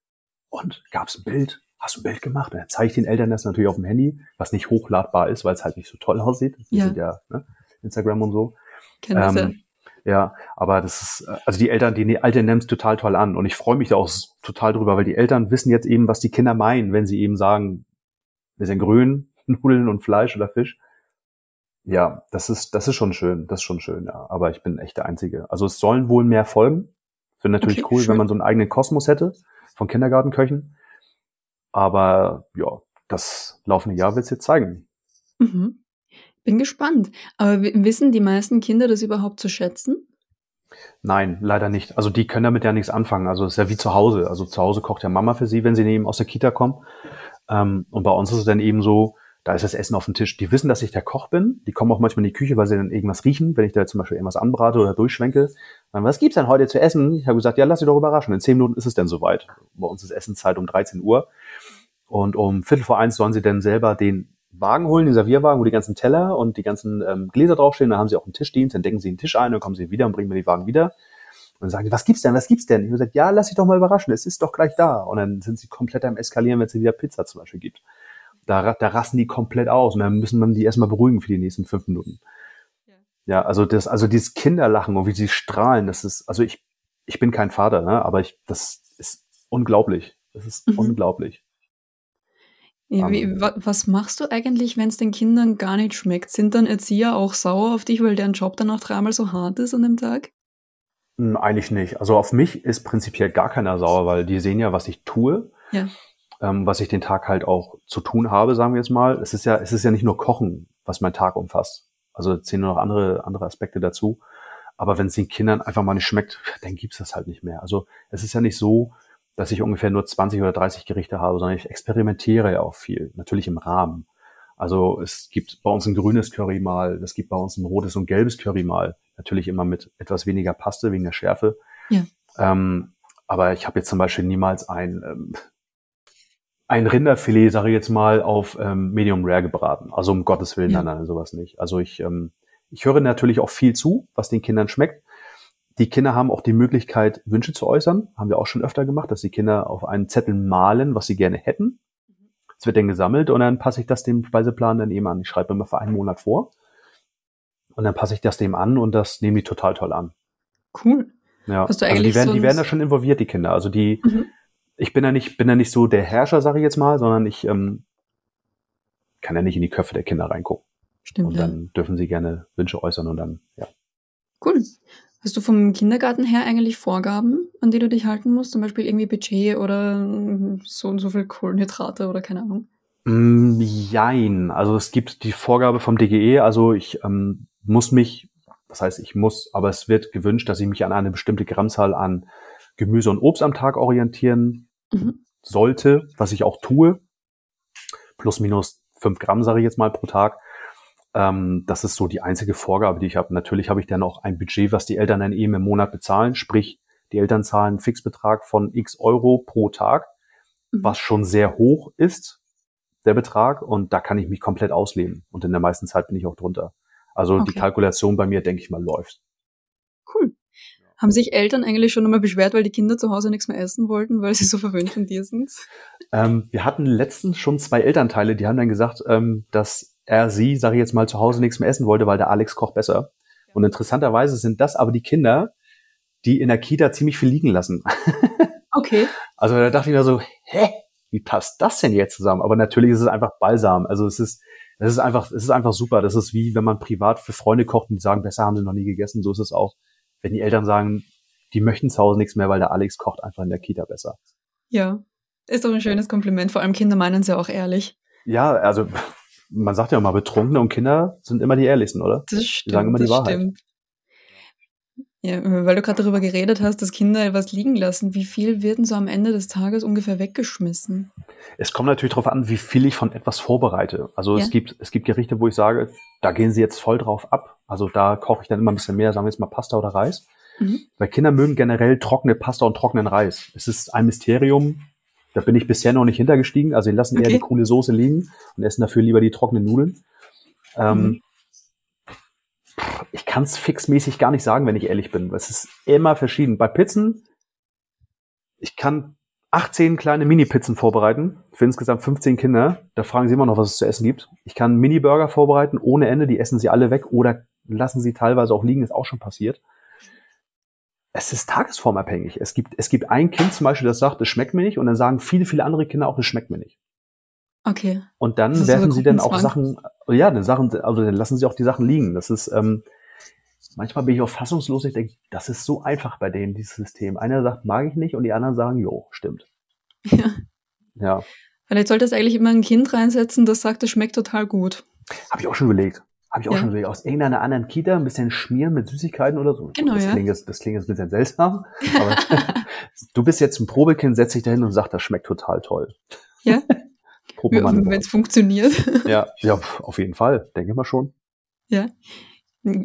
und gab's ein Bild? hast du ein Bild gemacht? Und dann zeige ich den Eltern das natürlich auf dem Handy, was nicht hochladbar ist, weil es halt nicht so toll aussieht. Die ja. sind ja ne, Instagram und so. Kennt das ähm, ja. aber das ist, also die Eltern, die Eltern nehmen es total toll an. Und ich freue mich da auch total drüber, weil die Eltern wissen jetzt eben, was die Kinder meinen, wenn sie eben sagen, wir sind grün, Nudeln und Fleisch oder Fisch. Ja, das ist, das ist schon schön, das ist schon schön, ja. Aber ich bin echt der Einzige. Also es sollen wohl mehr folgen. Wäre natürlich okay, cool, schön. wenn man so einen eigenen Kosmos hätte von Kindergartenköchen. Aber ja, das laufende Jahr wird es jetzt zeigen. Mhm. Bin gespannt. Aber wissen die meisten Kinder das überhaupt zu schätzen? Nein, leider nicht. Also die können damit ja nichts anfangen. Also es ist ja wie zu Hause. Also zu Hause kocht ja Mama für sie, wenn sie eben aus der Kita kommen. Ähm, und bei uns ist es dann eben so, da ist das Essen auf dem Tisch. Die wissen, dass ich der Koch bin. Die kommen auch manchmal in die Küche, weil sie dann irgendwas riechen, wenn ich da zum Beispiel irgendwas anbrate oder durchschwenke. Dann, was gibt's denn heute zu essen? Ich habe gesagt, ja, lass dich doch überraschen. In zehn Minuten ist es denn soweit. Bei uns ist Essenszeit um 13 Uhr. Und um Viertel vor eins sollen sie dann selber den Wagen holen, den Servierwagen, wo die ganzen Teller und die ganzen ähm, Gläser draufstehen. Dann haben sie auch einen Tischdienst, dann decken sie den Tisch ein, dann kommen sie wieder und bringen mir die Wagen wieder. Und dann sagen die, was gibt's denn, was gibt's denn? Ich habe gesagt, ja, lass dich doch mal überraschen, es ist doch gleich da. Und dann sind sie komplett am Eskalieren, wenn es wieder Pizza zum Beispiel gibt. Da, da rasten die komplett aus und dann müssen man die erstmal beruhigen für die nächsten fünf Minuten. Ja. ja, also das, also dieses Kinderlachen und wie sie strahlen, das ist, also ich, ich bin kein Vater, ne, aber ich, das ist unglaublich. Das ist mhm. unglaublich. Ja, wie, was machst du eigentlich, wenn es den Kindern gar nicht schmeckt? Sind dann Erzieher auch sauer auf dich, weil deren Job dann auch dreimal so hart ist an dem Tag? Hm, eigentlich nicht. Also auf mich ist prinzipiell gar keiner sauer, weil die sehen ja, was ich tue. Ja. Ähm, was ich den Tag halt auch zu tun habe, sagen wir jetzt mal. Es ist ja, es ist ja nicht nur Kochen, was mein Tag umfasst. Also zählen nur noch andere, andere Aspekte dazu. Aber wenn es den Kindern einfach mal nicht schmeckt, dann gibt's das halt nicht mehr. Also es ist ja nicht so, dass ich ungefähr nur 20 oder 30 Gerichte habe, sondern ich experimentiere ja auch viel, natürlich im Rahmen. Also es gibt bei uns ein grünes Curry mal, es gibt bei uns ein rotes und gelbes Curry mal, natürlich immer mit etwas weniger Paste wegen der Schärfe. Ja. Ähm, aber ich habe jetzt zum Beispiel niemals ein, ähm, ein Rinderfilet, sage ich jetzt mal, auf ähm, Medium Rare gebraten. Also um Gottes Willen, ja. nein, nein, sowas nicht. Also ich, ähm, ich höre natürlich auch viel zu, was den Kindern schmeckt. Die Kinder haben auch die Möglichkeit, Wünsche zu äußern. Haben wir auch schon öfter gemacht, dass die Kinder auf einen Zettel malen, was sie gerne hätten. Es wird dann gesammelt und dann passe ich das dem Speiseplan dann eben an. Ich schreibe immer für einen Monat vor. Und dann passe ich das dem an und das nehmen die total toll an. Cool. Ja, also die werden, die werden da schon involviert, die Kinder. Also die, mhm. ich bin ja nicht, bin ja nicht so der Herrscher, sage ich jetzt mal, sondern ich ähm, kann ja nicht in die Köpfe der Kinder reingucken. Stimmt. Und dann ja. dürfen sie gerne Wünsche äußern und dann, ja. Cool. Hast du vom Kindergarten her eigentlich Vorgaben, an die du dich halten musst? Zum Beispiel irgendwie Budget oder so und so viel Kohlenhydrate oder keine Ahnung? Mm, jein. Also es gibt die Vorgabe vom DGE, also ich ähm, muss mich, das heißt ich muss, aber es wird gewünscht, dass ich mich an eine bestimmte Grammzahl an Gemüse und Obst am Tag orientieren mhm. sollte, was ich auch tue. Plus minus fünf Gramm, sage ich jetzt mal, pro Tag. Ähm, das ist so die einzige Vorgabe, die ich habe. Natürlich habe ich dann auch ein Budget, was die Eltern dann eben im Monat bezahlen. Sprich, die Eltern zahlen einen Fixbetrag von x Euro pro Tag, mhm. was schon sehr hoch ist, der Betrag. Und da kann ich mich komplett ausleben. Und in der meisten Zeit bin ich auch drunter. Also okay. die Kalkulation bei mir, denke ich mal, läuft. Cool. Haben sich Eltern eigentlich schon einmal beschwert, weil die Kinder zu Hause nichts mehr essen wollten, weil sie so verwöhnt von dir sind? Ähm, wir hatten letztens schon zwei Elternteile, die haben dann gesagt, ähm, dass er sie, sage ich jetzt mal, zu Hause nichts mehr essen wollte, weil der Alex kocht besser. Und interessanterweise sind das aber die Kinder, die in der Kita ziemlich viel liegen lassen. Okay. Also da dachte ich mir so, hä, wie passt das denn jetzt zusammen? Aber natürlich ist es einfach Balsam. Also es ist, es ist einfach, es ist einfach super. Das ist wie, wenn man privat für Freunde kocht und die sagen, besser haben sie noch nie gegessen. So ist es auch, wenn die Eltern sagen, die möchten zu Hause nichts mehr, weil der Alex kocht einfach in der Kita besser. Ja, ist doch ein schönes Kompliment. Vor allem Kinder meinen es ja auch ehrlich. Ja, also man sagt ja immer, Betrunkene und Kinder sind immer die ehrlichsten, oder? Das stimmt. Die sagen immer die Wahrheit. Stimmt. Ja, weil du gerade darüber geredet hast, dass Kinder was liegen lassen. Wie viel wird denn so am Ende des Tages ungefähr weggeschmissen? Es kommt natürlich darauf an, wie viel ich von etwas vorbereite. Also Ja. es gibt, es gibt Gerichte, wo ich sage, da gehen sie jetzt voll drauf ab. Also da koche ich dann immer ein bisschen mehr, sagen wir jetzt mal Pasta oder Reis. Mhm. Weil Kinder mögen generell trockene Pasta und trockenen Reis. Es ist ein Mysterium. Da bin ich bisher noch nicht hintergestiegen. Also die lassen eher Okay. die coole Soße liegen und essen dafür lieber die trockenen Nudeln. Ähm, Mhm. Ich kann es fixmäßig gar nicht sagen, wenn ich ehrlich bin. Es ist immer verschieden. Bei Pizzen, ich kann 18 kleine Mini-Pizzen vorbereiten für insgesamt 15 Kinder. Da fragen sie immer noch, was es zu essen gibt. Ich kann Mini-Burger vorbereiten ohne Ende. Die essen sie alle weg oder lassen sie teilweise auch liegen. Ist auch schon passiert. Es ist tagesformabhängig. Es gibt, es gibt ein Kind zum Beispiel, das sagt, es schmeckt mir nicht. Und dann sagen viele, viele andere Kinder auch, es schmeckt mir nicht. Okay. Und dann so werfen sie dann auch. Sachen, ja, dann Sachen, also dann lassen sie auch die Sachen liegen. Das ist, ähm, manchmal bin ich auch fassungslos. Ich denke, das ist so einfach bei denen, dieses System. Einer sagt, mag ich nicht, und die anderen sagen, jo, stimmt. Ja. Ja, Vielleicht solltest du eigentlich immer ein Kind reinsetzen, das sagt, es schmeckt total gut. habe ich auch schon überlegt. Habe ich auch Ja. schon überlegt. Aus irgendeiner anderen Kita ein bisschen schmieren mit Süßigkeiten oder so. Genau, das ja. Klingt jetzt, das klingt jetzt ein bisschen seltsam. Aber du bist jetzt ein Probekind, setz dich dahin und sag, das schmeckt total toll. Ja. Wenn es funktioniert. Ja, ja, auf jeden Fall. Denke mal schon. Ja.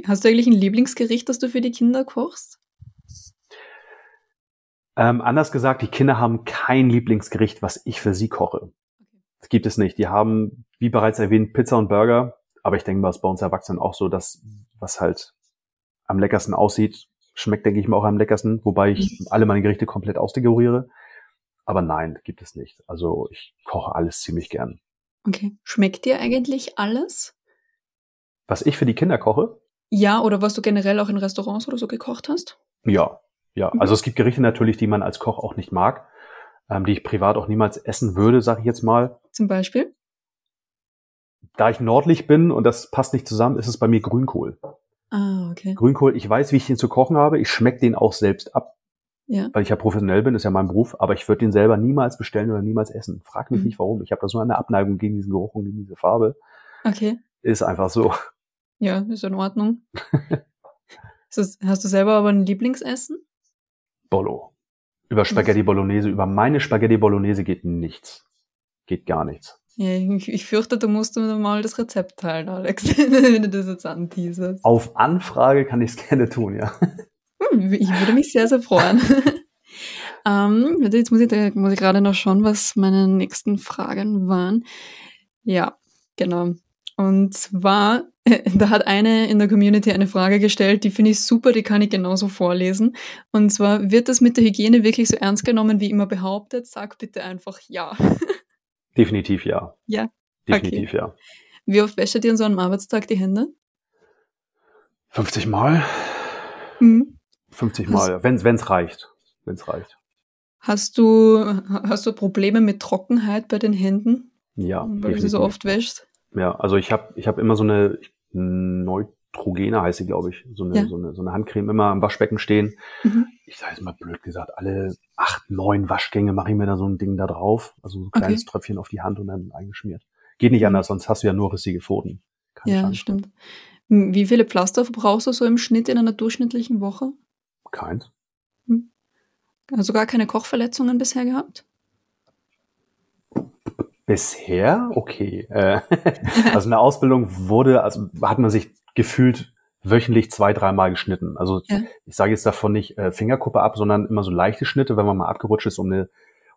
Hast du eigentlich ein Lieblingsgericht, das du für die Kinder kochst? Ähm, anders gesagt, die Kinder haben kein Lieblingsgericht, was ich für sie koche. Das gibt es nicht. Die haben, wie bereits erwähnt, Pizza und Burger. Aber ich denke mal, es ist bei uns Erwachsenen auch so, dass was halt am leckersten aussieht, schmeckt, denke ich mal, auch am leckersten. Wobei ich alle meine Gerichte komplett ausdekoriere. Aber nein, gibt es nicht. Also ich koche alles ziemlich gern. Okay. Schmeckt dir eigentlich alles? Was ich für die Kinder koche? Ja, oder was du generell auch in Restaurants oder so gekocht hast? Ja, ja. Mhm. Also es gibt Gerichte natürlich, die man als Koch auch nicht mag, ähm, die ich privat auch niemals essen würde, sage ich jetzt mal. Zum Beispiel? Da ich nordlich bin und das passt nicht zusammen, ist es bei mir Grünkohl. Ah, okay. Grünkohl, ich weiß, wie ich den zu kochen habe. Ich schmecke den auch selbst ab, Ja. weil ich ja professionell bin, ist ja mein Beruf. Aber ich würde den selber niemals bestellen oder niemals essen. Frag mich Mhm. nicht, warum. Ich habe da so eine Abneigung gegen diesen Geruch und gegen diese Farbe. Okay. Ist einfach so. Ja, ist in Ordnung. Das, hast du selber aber ein Lieblingsessen? Bollo. Über Spaghetti Bolognese, über meine Spaghetti Bolognese geht nichts. Geht gar nichts. Ja, ich, ich fürchte, du musst mir mal das Rezept teilen, Alex, wenn du das jetzt anteaserst. Auf Anfrage kann ich es gerne tun, ja. Hm, ich würde mich sehr, sehr freuen. ähm, jetzt muss ich, muss ich gerade noch schauen, was meine nächsten Fragen waren. Ja, genau. Und zwar, da hat eine in der Community eine Frage gestellt, die finde ich super, die kann ich genauso vorlesen. Und zwar, wird das mit der Hygiene wirklich so ernst genommen, wie immer behauptet? Sag bitte einfach ja. Definitiv ja. Ja. Definitiv ja. Wie oft wäscht ihr an so einem Arbeitstag die Hände? 50 Mal? Hm. 50 Hast- Mal, wenn es reicht. Wenn es reicht. Hast du, hast du Probleme mit Trockenheit bei den Händen, Ja. weil du sie so definitiv. oft wäschst? Ja, also ich habe ich hab immer so eine Neutrogena heißt sie, glaube ich, so eine, Ja. so, eine, so eine Handcreme immer am Waschbecken stehen. Mhm. Ich sage jetzt mal blöd gesagt, alle acht, neun Waschgänge mache ich mir da so ein Ding da drauf, also so ein kleines Okay. Tröpfchen auf die Hand und dann eingeschmiert. Geht nicht Mhm. anders, sonst hast du ja nur rissige Pfoten. Keine Ja, Chance. stimmt. Hm, Wie viele Pflaster verbrauchst du so im Schnitt in einer durchschnittlichen Woche? Keins. Also gar keine Kochverletzungen bisher gehabt? Bisher okay. Äh, also in der Ausbildung wurde, also hat man sich gefühlt wöchentlich zwei, dreimal geschnitten. Also Ja. ich sage jetzt davon nicht äh, Fingerkuppe ab, sondern immer so leichte Schnitte, wenn man mal abgerutscht ist, um eine,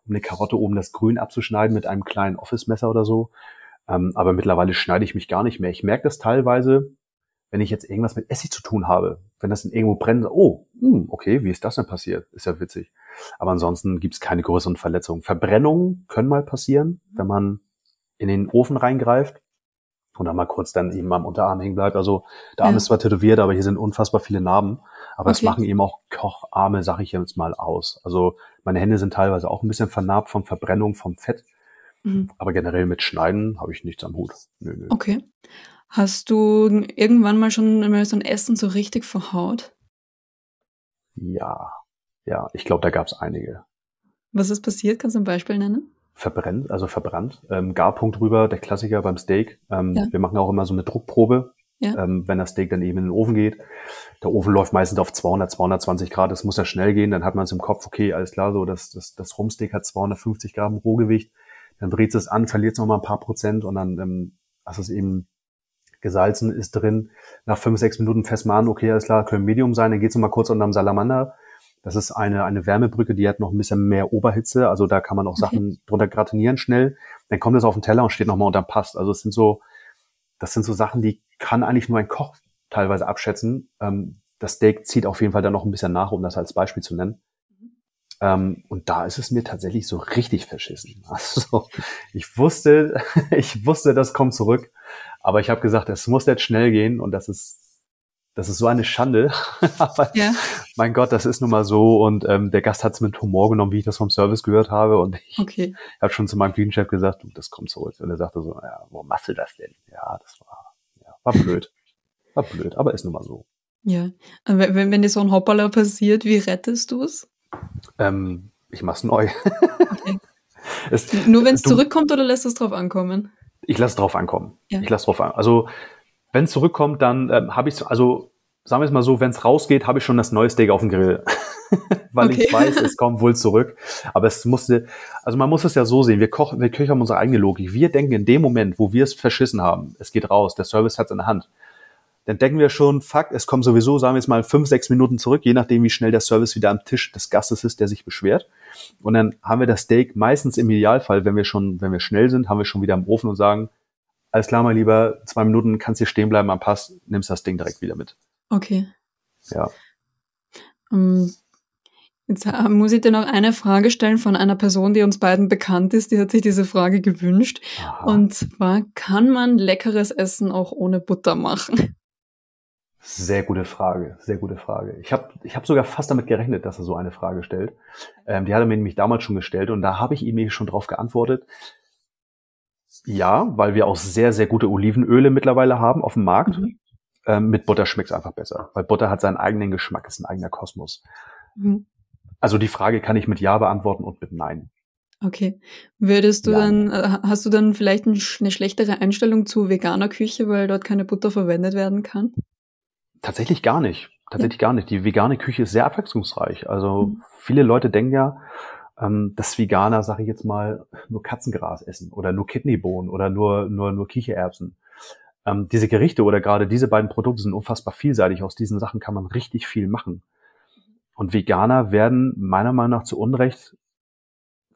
um eine Karotte oben das Grün abzuschneiden mit einem kleinen Office-Messer oder so. Ähm, aber mittlerweile schneide ich mich gar nicht mehr. Ich merke das teilweise, wenn ich jetzt irgendwas mit Essig zu tun habe, wenn das in irgendwo brennt, oh, hm, okay, wie ist das denn passiert? Ist ja witzig. Aber ansonsten gibt's keine größeren Verletzungen. Verbrennungen können mal passieren, wenn man in den Ofen reingreift und dann mal kurz dann eben am Unterarm hängen bleibt. Also der Arm Ja. ist zwar tätowiert, aber hier sind unfassbar viele Narben. Aber es Okay. machen eben auch Kocharme, sag ich jetzt mal, aus. Also meine Hände sind teilweise auch ein bisschen vernarbt vom Verbrennung, vom Fett. Mhm. Aber generell mit Schneiden habe ich nichts am Hut. Nö, nö. Okay. Hast du irgendwann mal schon mal so ein Essen so richtig verhaut? Ja, ja, ich glaube, da gab's einige. Was ist passiert? Kannst du ein Beispiel nennen? Verbrennt, also verbrannt. Ähm, Garpunkt drüber, der Klassiker beim Steak. Ähm, Ja. Wir machen auch immer so eine Druckprobe, Ja. ähm, wenn das Steak dann eben in den Ofen geht. Der Ofen läuft meistens auf 200, 220 Grad. Das muss ja schnell gehen. Dann hat man es im Kopf, okay, alles klar, so das, das, das Rumsteak hat 250 Gramm Rohgewicht. Dann dreht es an, verliert es noch mal ein paar Prozent und dann ähm, hast es eben gesalzen, ist drin. Nach fünf, sechs Minuten fest mal an, okay, alles klar, können Medium sein. Dann geht's noch mal kurz unterm Salamander. Das ist eine, eine Wärmebrücke, die hat noch ein bisschen mehr Oberhitze. Also da kann man auch Okay. Sachen drunter gratinieren schnell. Dann kommt es auf den Teller und steht nochmal unterm Past. Also es sind so, das sind so Sachen, die kann eigentlich nur ein Koch teilweise abschätzen. Ähm, das Steak zieht auf jeden Fall dann noch ein bisschen nach, um das als Beispiel zu nennen. Ähm, und da ist es mir tatsächlich so richtig verschissen. Also ich wusste, ich wusste, das kommt zurück, aber ich habe gesagt, es muss jetzt schnell gehen und das ist, das ist so eine Schande. aber Ja. mein Gott, das ist nun mal so und ähm, der Gast hat es mit Humor genommen, wie ich das vom Service gehört habe und ich Okay. habe schon zu meinem Küchenchef gesagt, du, das kommt zurück. Und er sagte so, ja, warum machst du das denn? Ja, das war, ja, war blöd. War blöd, aber ist nun mal so. Ja. Und wenn, wenn dir so ein Hoppala passiert, wie rettest du es? Ähm, ich mach's neu. Okay. es, Nur wenn es zurückkommt oder lässt es drauf ankommen? Ich lasse drauf ankommen. Ja. Ich lasse drauf an. Also wenn es zurückkommt, dann ähm, habe ich also sagen wir es mal so, wenn es rausgeht, habe ich schon das neue Steak auf dem Grill. Weil Okay. ich weiß, es kommt wohl zurück. Aber es musste, also man muss es ja so sehen, wir kochen, wir köchern unsere eigene Logik. Wir denken in dem Moment, wo wir es verschissen haben, es geht raus, der Service hat es in der Hand. Dann denken wir schon, fuck, es kommt sowieso, sagen wir jetzt mal, fünf, sechs Minuten zurück, je nachdem, wie schnell der Service wieder am Tisch des Gastes ist, der sich beschwert. Und dann haben wir das Steak meistens im Idealfall, wenn wir schon, wenn wir schnell sind, haben wir schon wieder im Ofen und sagen, alles klar, mein Lieber, zwei Minuten kannst hier stehen bleiben am Pass, nimmst das Ding direkt wieder mit. Okay. Ja. Ähm, Jetzt äh, muss ich dir noch eine Frage stellen von einer Person, die uns beiden bekannt ist. Die hat sich diese Frage gewünscht. Aha. Und zwar, kann man leckeres Essen auch ohne Butter machen? Sehr gute Frage, sehr gute Frage. Ich habe ich hab sogar fast damit gerechnet, dass er so eine Frage stellt. Ähm, die hat er mir nämlich damals schon gestellt und da habe ich ihm schon drauf geantwortet. Ja, weil wir auch sehr, sehr gute Olivenöle mittlerweile haben auf dem Markt. Mhm. Ähm, mit Butter schmeckt es einfach besser, weil Butter hat seinen eigenen Geschmack, ist ein eigener Kosmos. Mhm. Also die Frage kann ich mit Ja beantworten und mit Nein. Okay. Würdest du Ja. dann, äh, hast du dann vielleicht eine schlechtere Einstellung zu veganer Küche, weil dort keine Butter verwendet werden kann? Tatsächlich gar nicht. Tatsächlich gar nicht. Die vegane Küche ist sehr abwechslungsreich. Also Mhm. viele Leute denken ja, ähm, dass Veganer, sage ich jetzt mal, nur Katzengras essen oder nur Kidneybohnen oder nur, nur, nur Kichererbsen. Ähm, diese Gerichte oder gerade diese beiden Produkte sind unfassbar vielseitig. Aus diesen Sachen kann man richtig viel machen. Und Veganer werden meiner Meinung nach zu Unrecht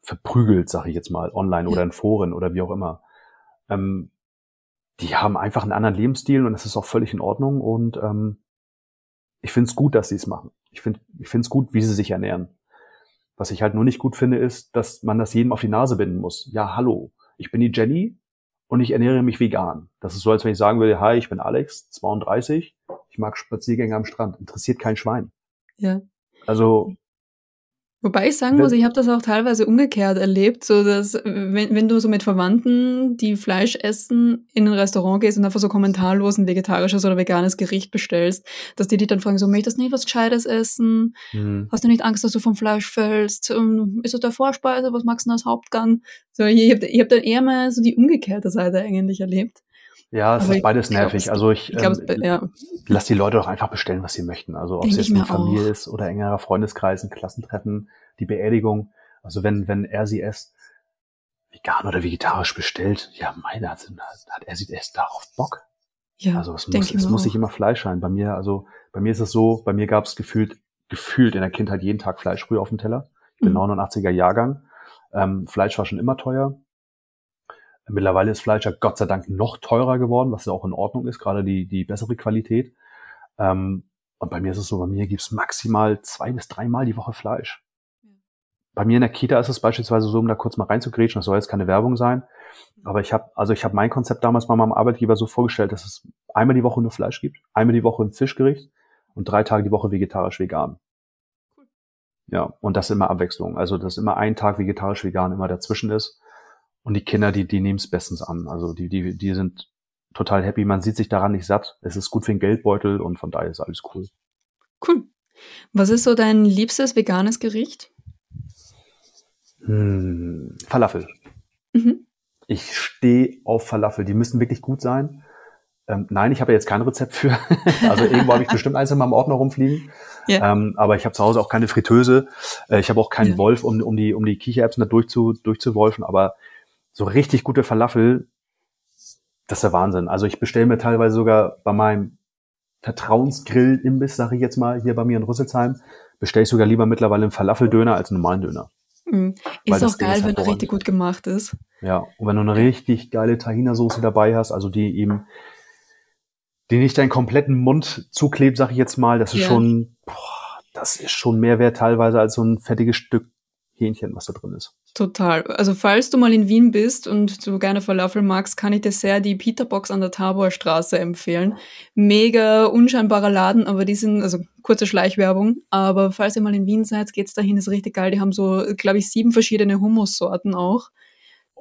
verprügelt, sage ich jetzt mal, online oder in Foren oder wie auch immer. Ähm, die haben einfach einen anderen Lebensstil und das ist auch völlig in Ordnung. Und ähm, ich finde es gut, dass sie es machen. Ich finde ich finde es gut, wie sie sich ernähren. Was ich halt nur nicht gut finde, ist, dass man das jedem auf die Nase binden muss. Ja, hallo, ich bin die Jenny und ich ernähre mich vegan. Das ist so, als wenn ich sagen würde, hi, ich bin Alex, 32, ich mag Spaziergänge am Strand. Interessiert kein Schwein. Ja. Also, Wobei ich sagen muss, ich habe das auch teilweise umgekehrt erlebt, so dass wenn, wenn du so mit Verwandten, die Fleisch essen, in ein Restaurant gehst und einfach so kommentarlos ein vegetarisches oder veganes Gericht bestellst, dass die dich dann fragen, so möchtest du nicht was Gescheites essen? hm, Hast du nicht Angst, dass du vom Fleisch fällst? Ähm, Ist das der Vorspeise? Was magst du denn als Hauptgang? So, ich habe ich hab dann eher mal so die umgekehrte Seite eigentlich erlebt. Ja, es Aber ist beides nervig. es- Also ich, Ich ähm, ja, lass die Leute doch einfach bestellen, was sie möchten. Also ob Denk es jetzt eine Familie auch. ist oder engerer Freundeskreis, ein Klassentreffen, die Beerdigung. Also wenn, wenn er sie es vegan oder vegetarisch bestellt, ja, meine, hat, hat er sie erst darauf Bock. ja, Also es muss, es muss nicht immer Fleisch sein. Bei mir, also bei mir ist es so, bei mir gab es gefühlt, gefühlt in der Kindheit jeden Tag Fleisch früh auf dem Teller. Ich bin Mhm. 89er Jahrgang. Ähm, Fleisch war schon immer teuer. Mittlerweile ist Fleisch ja Gott sei Dank noch teurer geworden, was ja auch in Ordnung ist, gerade die, die bessere Qualität. Ähm, und bei mir ist es so, bei mir gibt's maximal zwei bis dreimal die Woche Fleisch. Bei mir in der Kita ist es beispielsweise so, um da kurz mal reinzugrätschen, das soll jetzt keine Werbung sein, aber ich habe, also ich habe mein Konzept damals bei meinem Arbeitgeber so vorgestellt, dass es einmal die Woche nur Fleisch gibt, einmal die Woche ein Fischgericht und drei Tage die Woche vegetarisch vegan. Ja, und das immer Abwechslung. Also, dass immer ein Tag vegetarisch vegan immer dazwischen ist. Und die Kinder, die, die nehmen es bestens an. Also, die, die, die sind total happy. Man sieht sich daran nicht satt. Es ist gut für den Geldbeutel und von daher ist alles cool. Cool. Was ist so dein liebstes veganes Gericht? Hm, Falafel. Mhm. Ich stehe auf Falafel. Die müssen wirklich gut sein. Ähm, nein, ich habe jetzt kein Rezept für. also irgendwo habe ich bestimmt eins in meinem Ordner rumfliegen. Ja. Ähm, aber ich habe zu Hause auch keine Fritteuse. Äh, ich habe auch keinen ja. Wolf, um, um die, um die Kichererbsen da durchzu, durchzuwolfen. Aber so richtig gute Falafel, das ist der Wahnsinn. Also ich bestelle mir teilweise sogar bei meinem Vertrauensgrill-Imbiss, sage ich jetzt mal, hier bei mir in Rüsselsheim, bestelle ich sogar lieber mittlerweile einen Falafeldöner als einen normalen Döner. Mhm. Ist auch geil, wenn er richtig gut gemacht ist. Ja, und wenn du eine richtig geile Tahina-Soße dabei hast, also die eben die nicht deinen kompletten Mund zuklebt, sag ich jetzt mal, das ist ja. schon, boah, das ist schon mehr wert teilweise als so ein fettiges Stück Hähnchen, was da drin ist. Total. Also falls du mal in Wien bist und du gerne Falafel magst, kann ich dir sehr die Peterbox an der Taborstraße empfehlen. Mega unscheinbarer Laden, aber die sind, also kurze Schleichwerbung, aber falls ihr mal in Wien seid, geht's dahin, ist richtig geil. Die haben so, glaube ich, sieben verschiedene Hummussorten auch,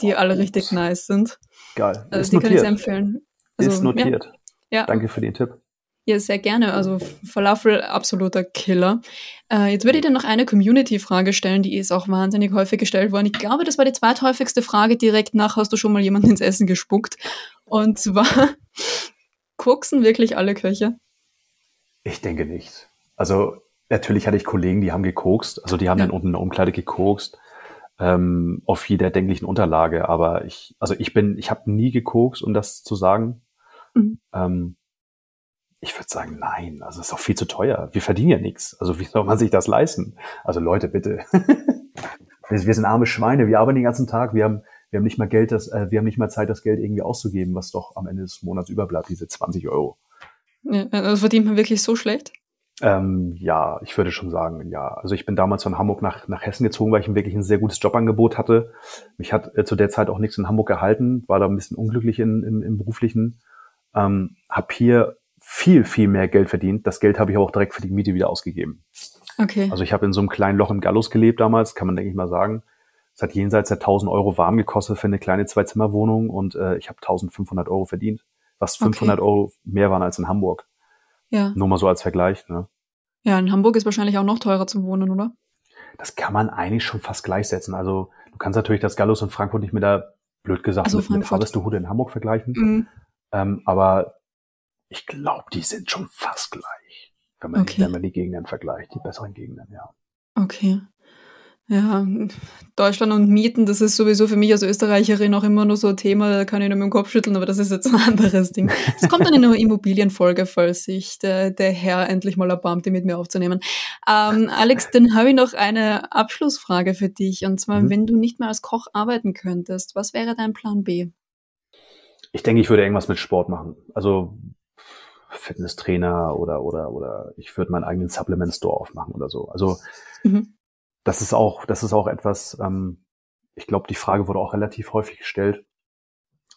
die oh, alle richtig nice sind. Geil. Also ist die notiert. kann ich sehr empfehlen. Also, ist notiert. Ja. Ja. Danke für den Tipp. Ja, sehr gerne. Also Falafel, absoluter Killer. Äh, jetzt würde ich dir noch eine Community-Frage stellen, die ist auch wahnsinnig häufig gestellt worden. Ich glaube, das war die zweithäufigste Frage direkt nach, hast du schon mal jemanden ins Essen gespuckt? Und zwar, koksen wirklich alle Köche? Ich denke nicht. Also natürlich hatte ich Kollegen, die haben gekokst, also die haben ja. dann unten in der Umkleide gekokst, ähm, auf jeder denklichen Unterlage. Aber ich, also ich bin, ich habe nie gekokst, um das zu sagen. Mhm. Ähm, ich würde sagen, nein, also es ist auch viel zu teuer. Wir verdienen ja nichts. Also wie soll man sich das leisten? Also Leute, bitte. wir sind arme Schweine, wir arbeiten den ganzen Tag, wir haben, wir haben nicht mal Geld, das, äh, wir haben nicht mal Zeit, das Geld irgendwie auszugeben, was doch am Ende des Monats überbleibt, diese 20 Euro. Ja, also verdient man wirklich so schlecht? Ähm, ja, ich würde schon sagen, ja. Also ich bin damals von Hamburg nach, nach Hessen gezogen, weil ich wirklich ein sehr gutes Jobangebot hatte. Mich hat äh, zu der Zeit auch nichts in Hamburg gehalten, war da ein bisschen unglücklich in, in, im beruflichen ähm, habe hier viel, viel mehr Geld verdient. Das Geld habe ich auch direkt für die Miete wieder ausgegeben. Okay. Also ich habe in so einem kleinen Loch im Gallus gelebt damals, kann man denke ich mal sagen. Es hat jenseits der 1000 Euro warm gekostet für eine kleine Zwei-Zimmer-Wohnung und äh, ich habe 1500 Euro verdient, was 500 okay. Euro mehr waren als in Hamburg. Ja. Nur mal so als Vergleich. Ne? Ja, in Hamburg ist wahrscheinlich auch noch teurer zu wohnen, oder? Das kann man eigentlich schon fast gleichsetzen. Also du kannst natürlich das Gallus und Frankfurt nicht mit der, blöd gesagt, also mit, mit Harvestehude in Hamburg vergleichen. Mhm. Ähm, aber ich glaube, die sind schon fast gleich, wenn man, okay. wenn man die Gegenden vergleicht, die besseren Gegenden, ja. Okay. Ja, Deutschland und Mieten, das ist sowieso für mich als Österreicherin auch immer nur so ein Thema, da kann ich nur mit dem Kopf schütteln, aber das ist jetzt ein anderes Ding. Das kommt dann in einer Immobilienfolge, falls sich der, der Herr endlich mal erbarmt, die mit mir aufzunehmen. Ähm, Alex, dann habe ich noch eine Abschlussfrage für dich, und zwar, mhm. wenn du nicht mehr als Koch arbeiten könntest, was wäre dein Plan B? Ich denke, ich würde irgendwas mit Sport machen. Also Fitnesstrainer oder oder oder ich würde meinen eigenen Supplement Store aufmachen oder so. Also mhm. das ist auch das ist auch etwas. Ähm, ich glaube, die Frage wurde auch relativ häufig gestellt,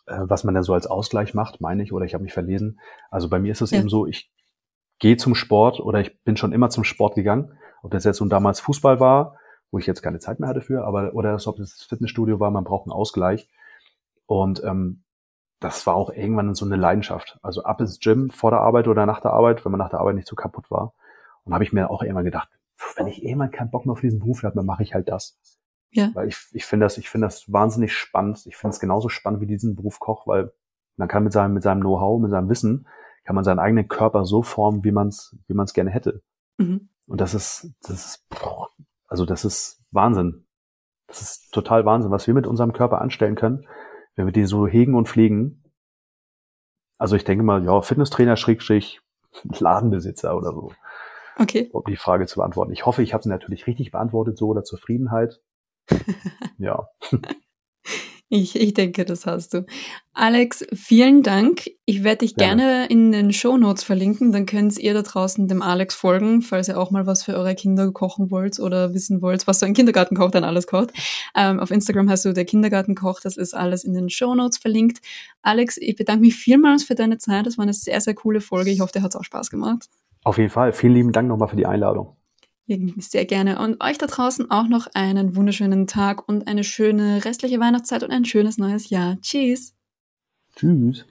äh, was man denn so als Ausgleich macht, meine ich, oder ich habe mich verlesen. Also bei mir ist es ja. eben so, ich gehe zum Sport oder ich bin schon immer zum Sport gegangen. Ob das jetzt nun damals Fußball war, wo ich jetzt keine Zeit mehr hatte für, aber oder ob das Fitnessstudio war, man braucht einen Ausgleich. Und ähm, das war auch irgendwann so eine Leidenschaft. Also ab ins Gym vor der Arbeit oder nach der Arbeit, wenn man nach der Arbeit nicht so kaputt war. Und habe ich mir auch irgendwann gedacht, wenn ich irgendwann keinen Bock mehr auf diesen Beruf habe, dann mache ich halt das. Ja. Weil ich, ich finde das, ich finde das wahnsinnig spannend. Ich finde es genauso spannend wie diesen Beruf Koch, weil man kann mit seinem, mit seinem Know-how, mit seinem Wissen, kann man seinen eigenen Körper so formen, wie man es, wie man es gerne hätte. Mhm. Und das ist, das ist, also das ist Wahnsinn. Das ist total Wahnsinn, was wir mit unserem Körper anstellen können, wenn wir die so hegen und pflegen, also ich denke mal, ja, Fitnesstrainer, Schrägstrich, Ladenbesitzer oder so. Okay. Um die Frage zu beantworten. Ich hoffe, ich habe sie natürlich richtig beantwortet, so oder Zufriedenheit. ja. Ich, ich denke, das hast du. Alex, vielen Dank. Ich werde dich gerne. gerne in den Show Notes verlinken. Dann könnt ihr da draußen dem Alex folgen, falls ihr auch mal was für eure Kinder kochen wollt oder wissen wollt, was so ein Kindergartenkoch dann alles kocht. Ähm, auf Instagram hast du der Kindergartenkoch. Das ist alles in den Show Notes verlinkt. Alex, ich bedanke mich vielmals für deine Zeit. Das war eine sehr, sehr coole Folge. Ich hoffe, dir hat es auch Spaß gemacht. Auf jeden Fall. Vielen lieben Dank nochmal für die Einladung. Sehr gerne. Und euch da draußen auch noch einen wunderschönen Tag und eine schöne restliche Weihnachtszeit und ein schönes neues Jahr. Tschüss. Tschüss.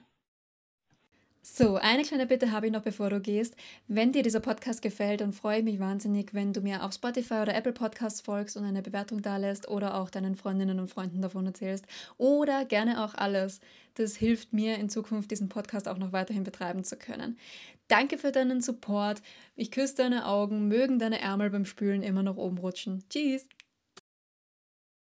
So, eine kleine Bitte habe ich noch, bevor du gehst. Wenn dir dieser Podcast gefällt, dann freue ich mich wahnsinnig, wenn du mir auf Spotify oder Apple Podcasts folgst und eine Bewertung da lässt oder auch deinen Freundinnen und Freunden davon erzählst. Oder gerne auch alles. Das hilft mir in Zukunft, diesen Podcast auch noch weiterhin betreiben zu können. Danke für deinen Support. Ich küsse deine Augen, mögen deine Ärmel beim Spülen immer noch oben rutschen. Tschüss!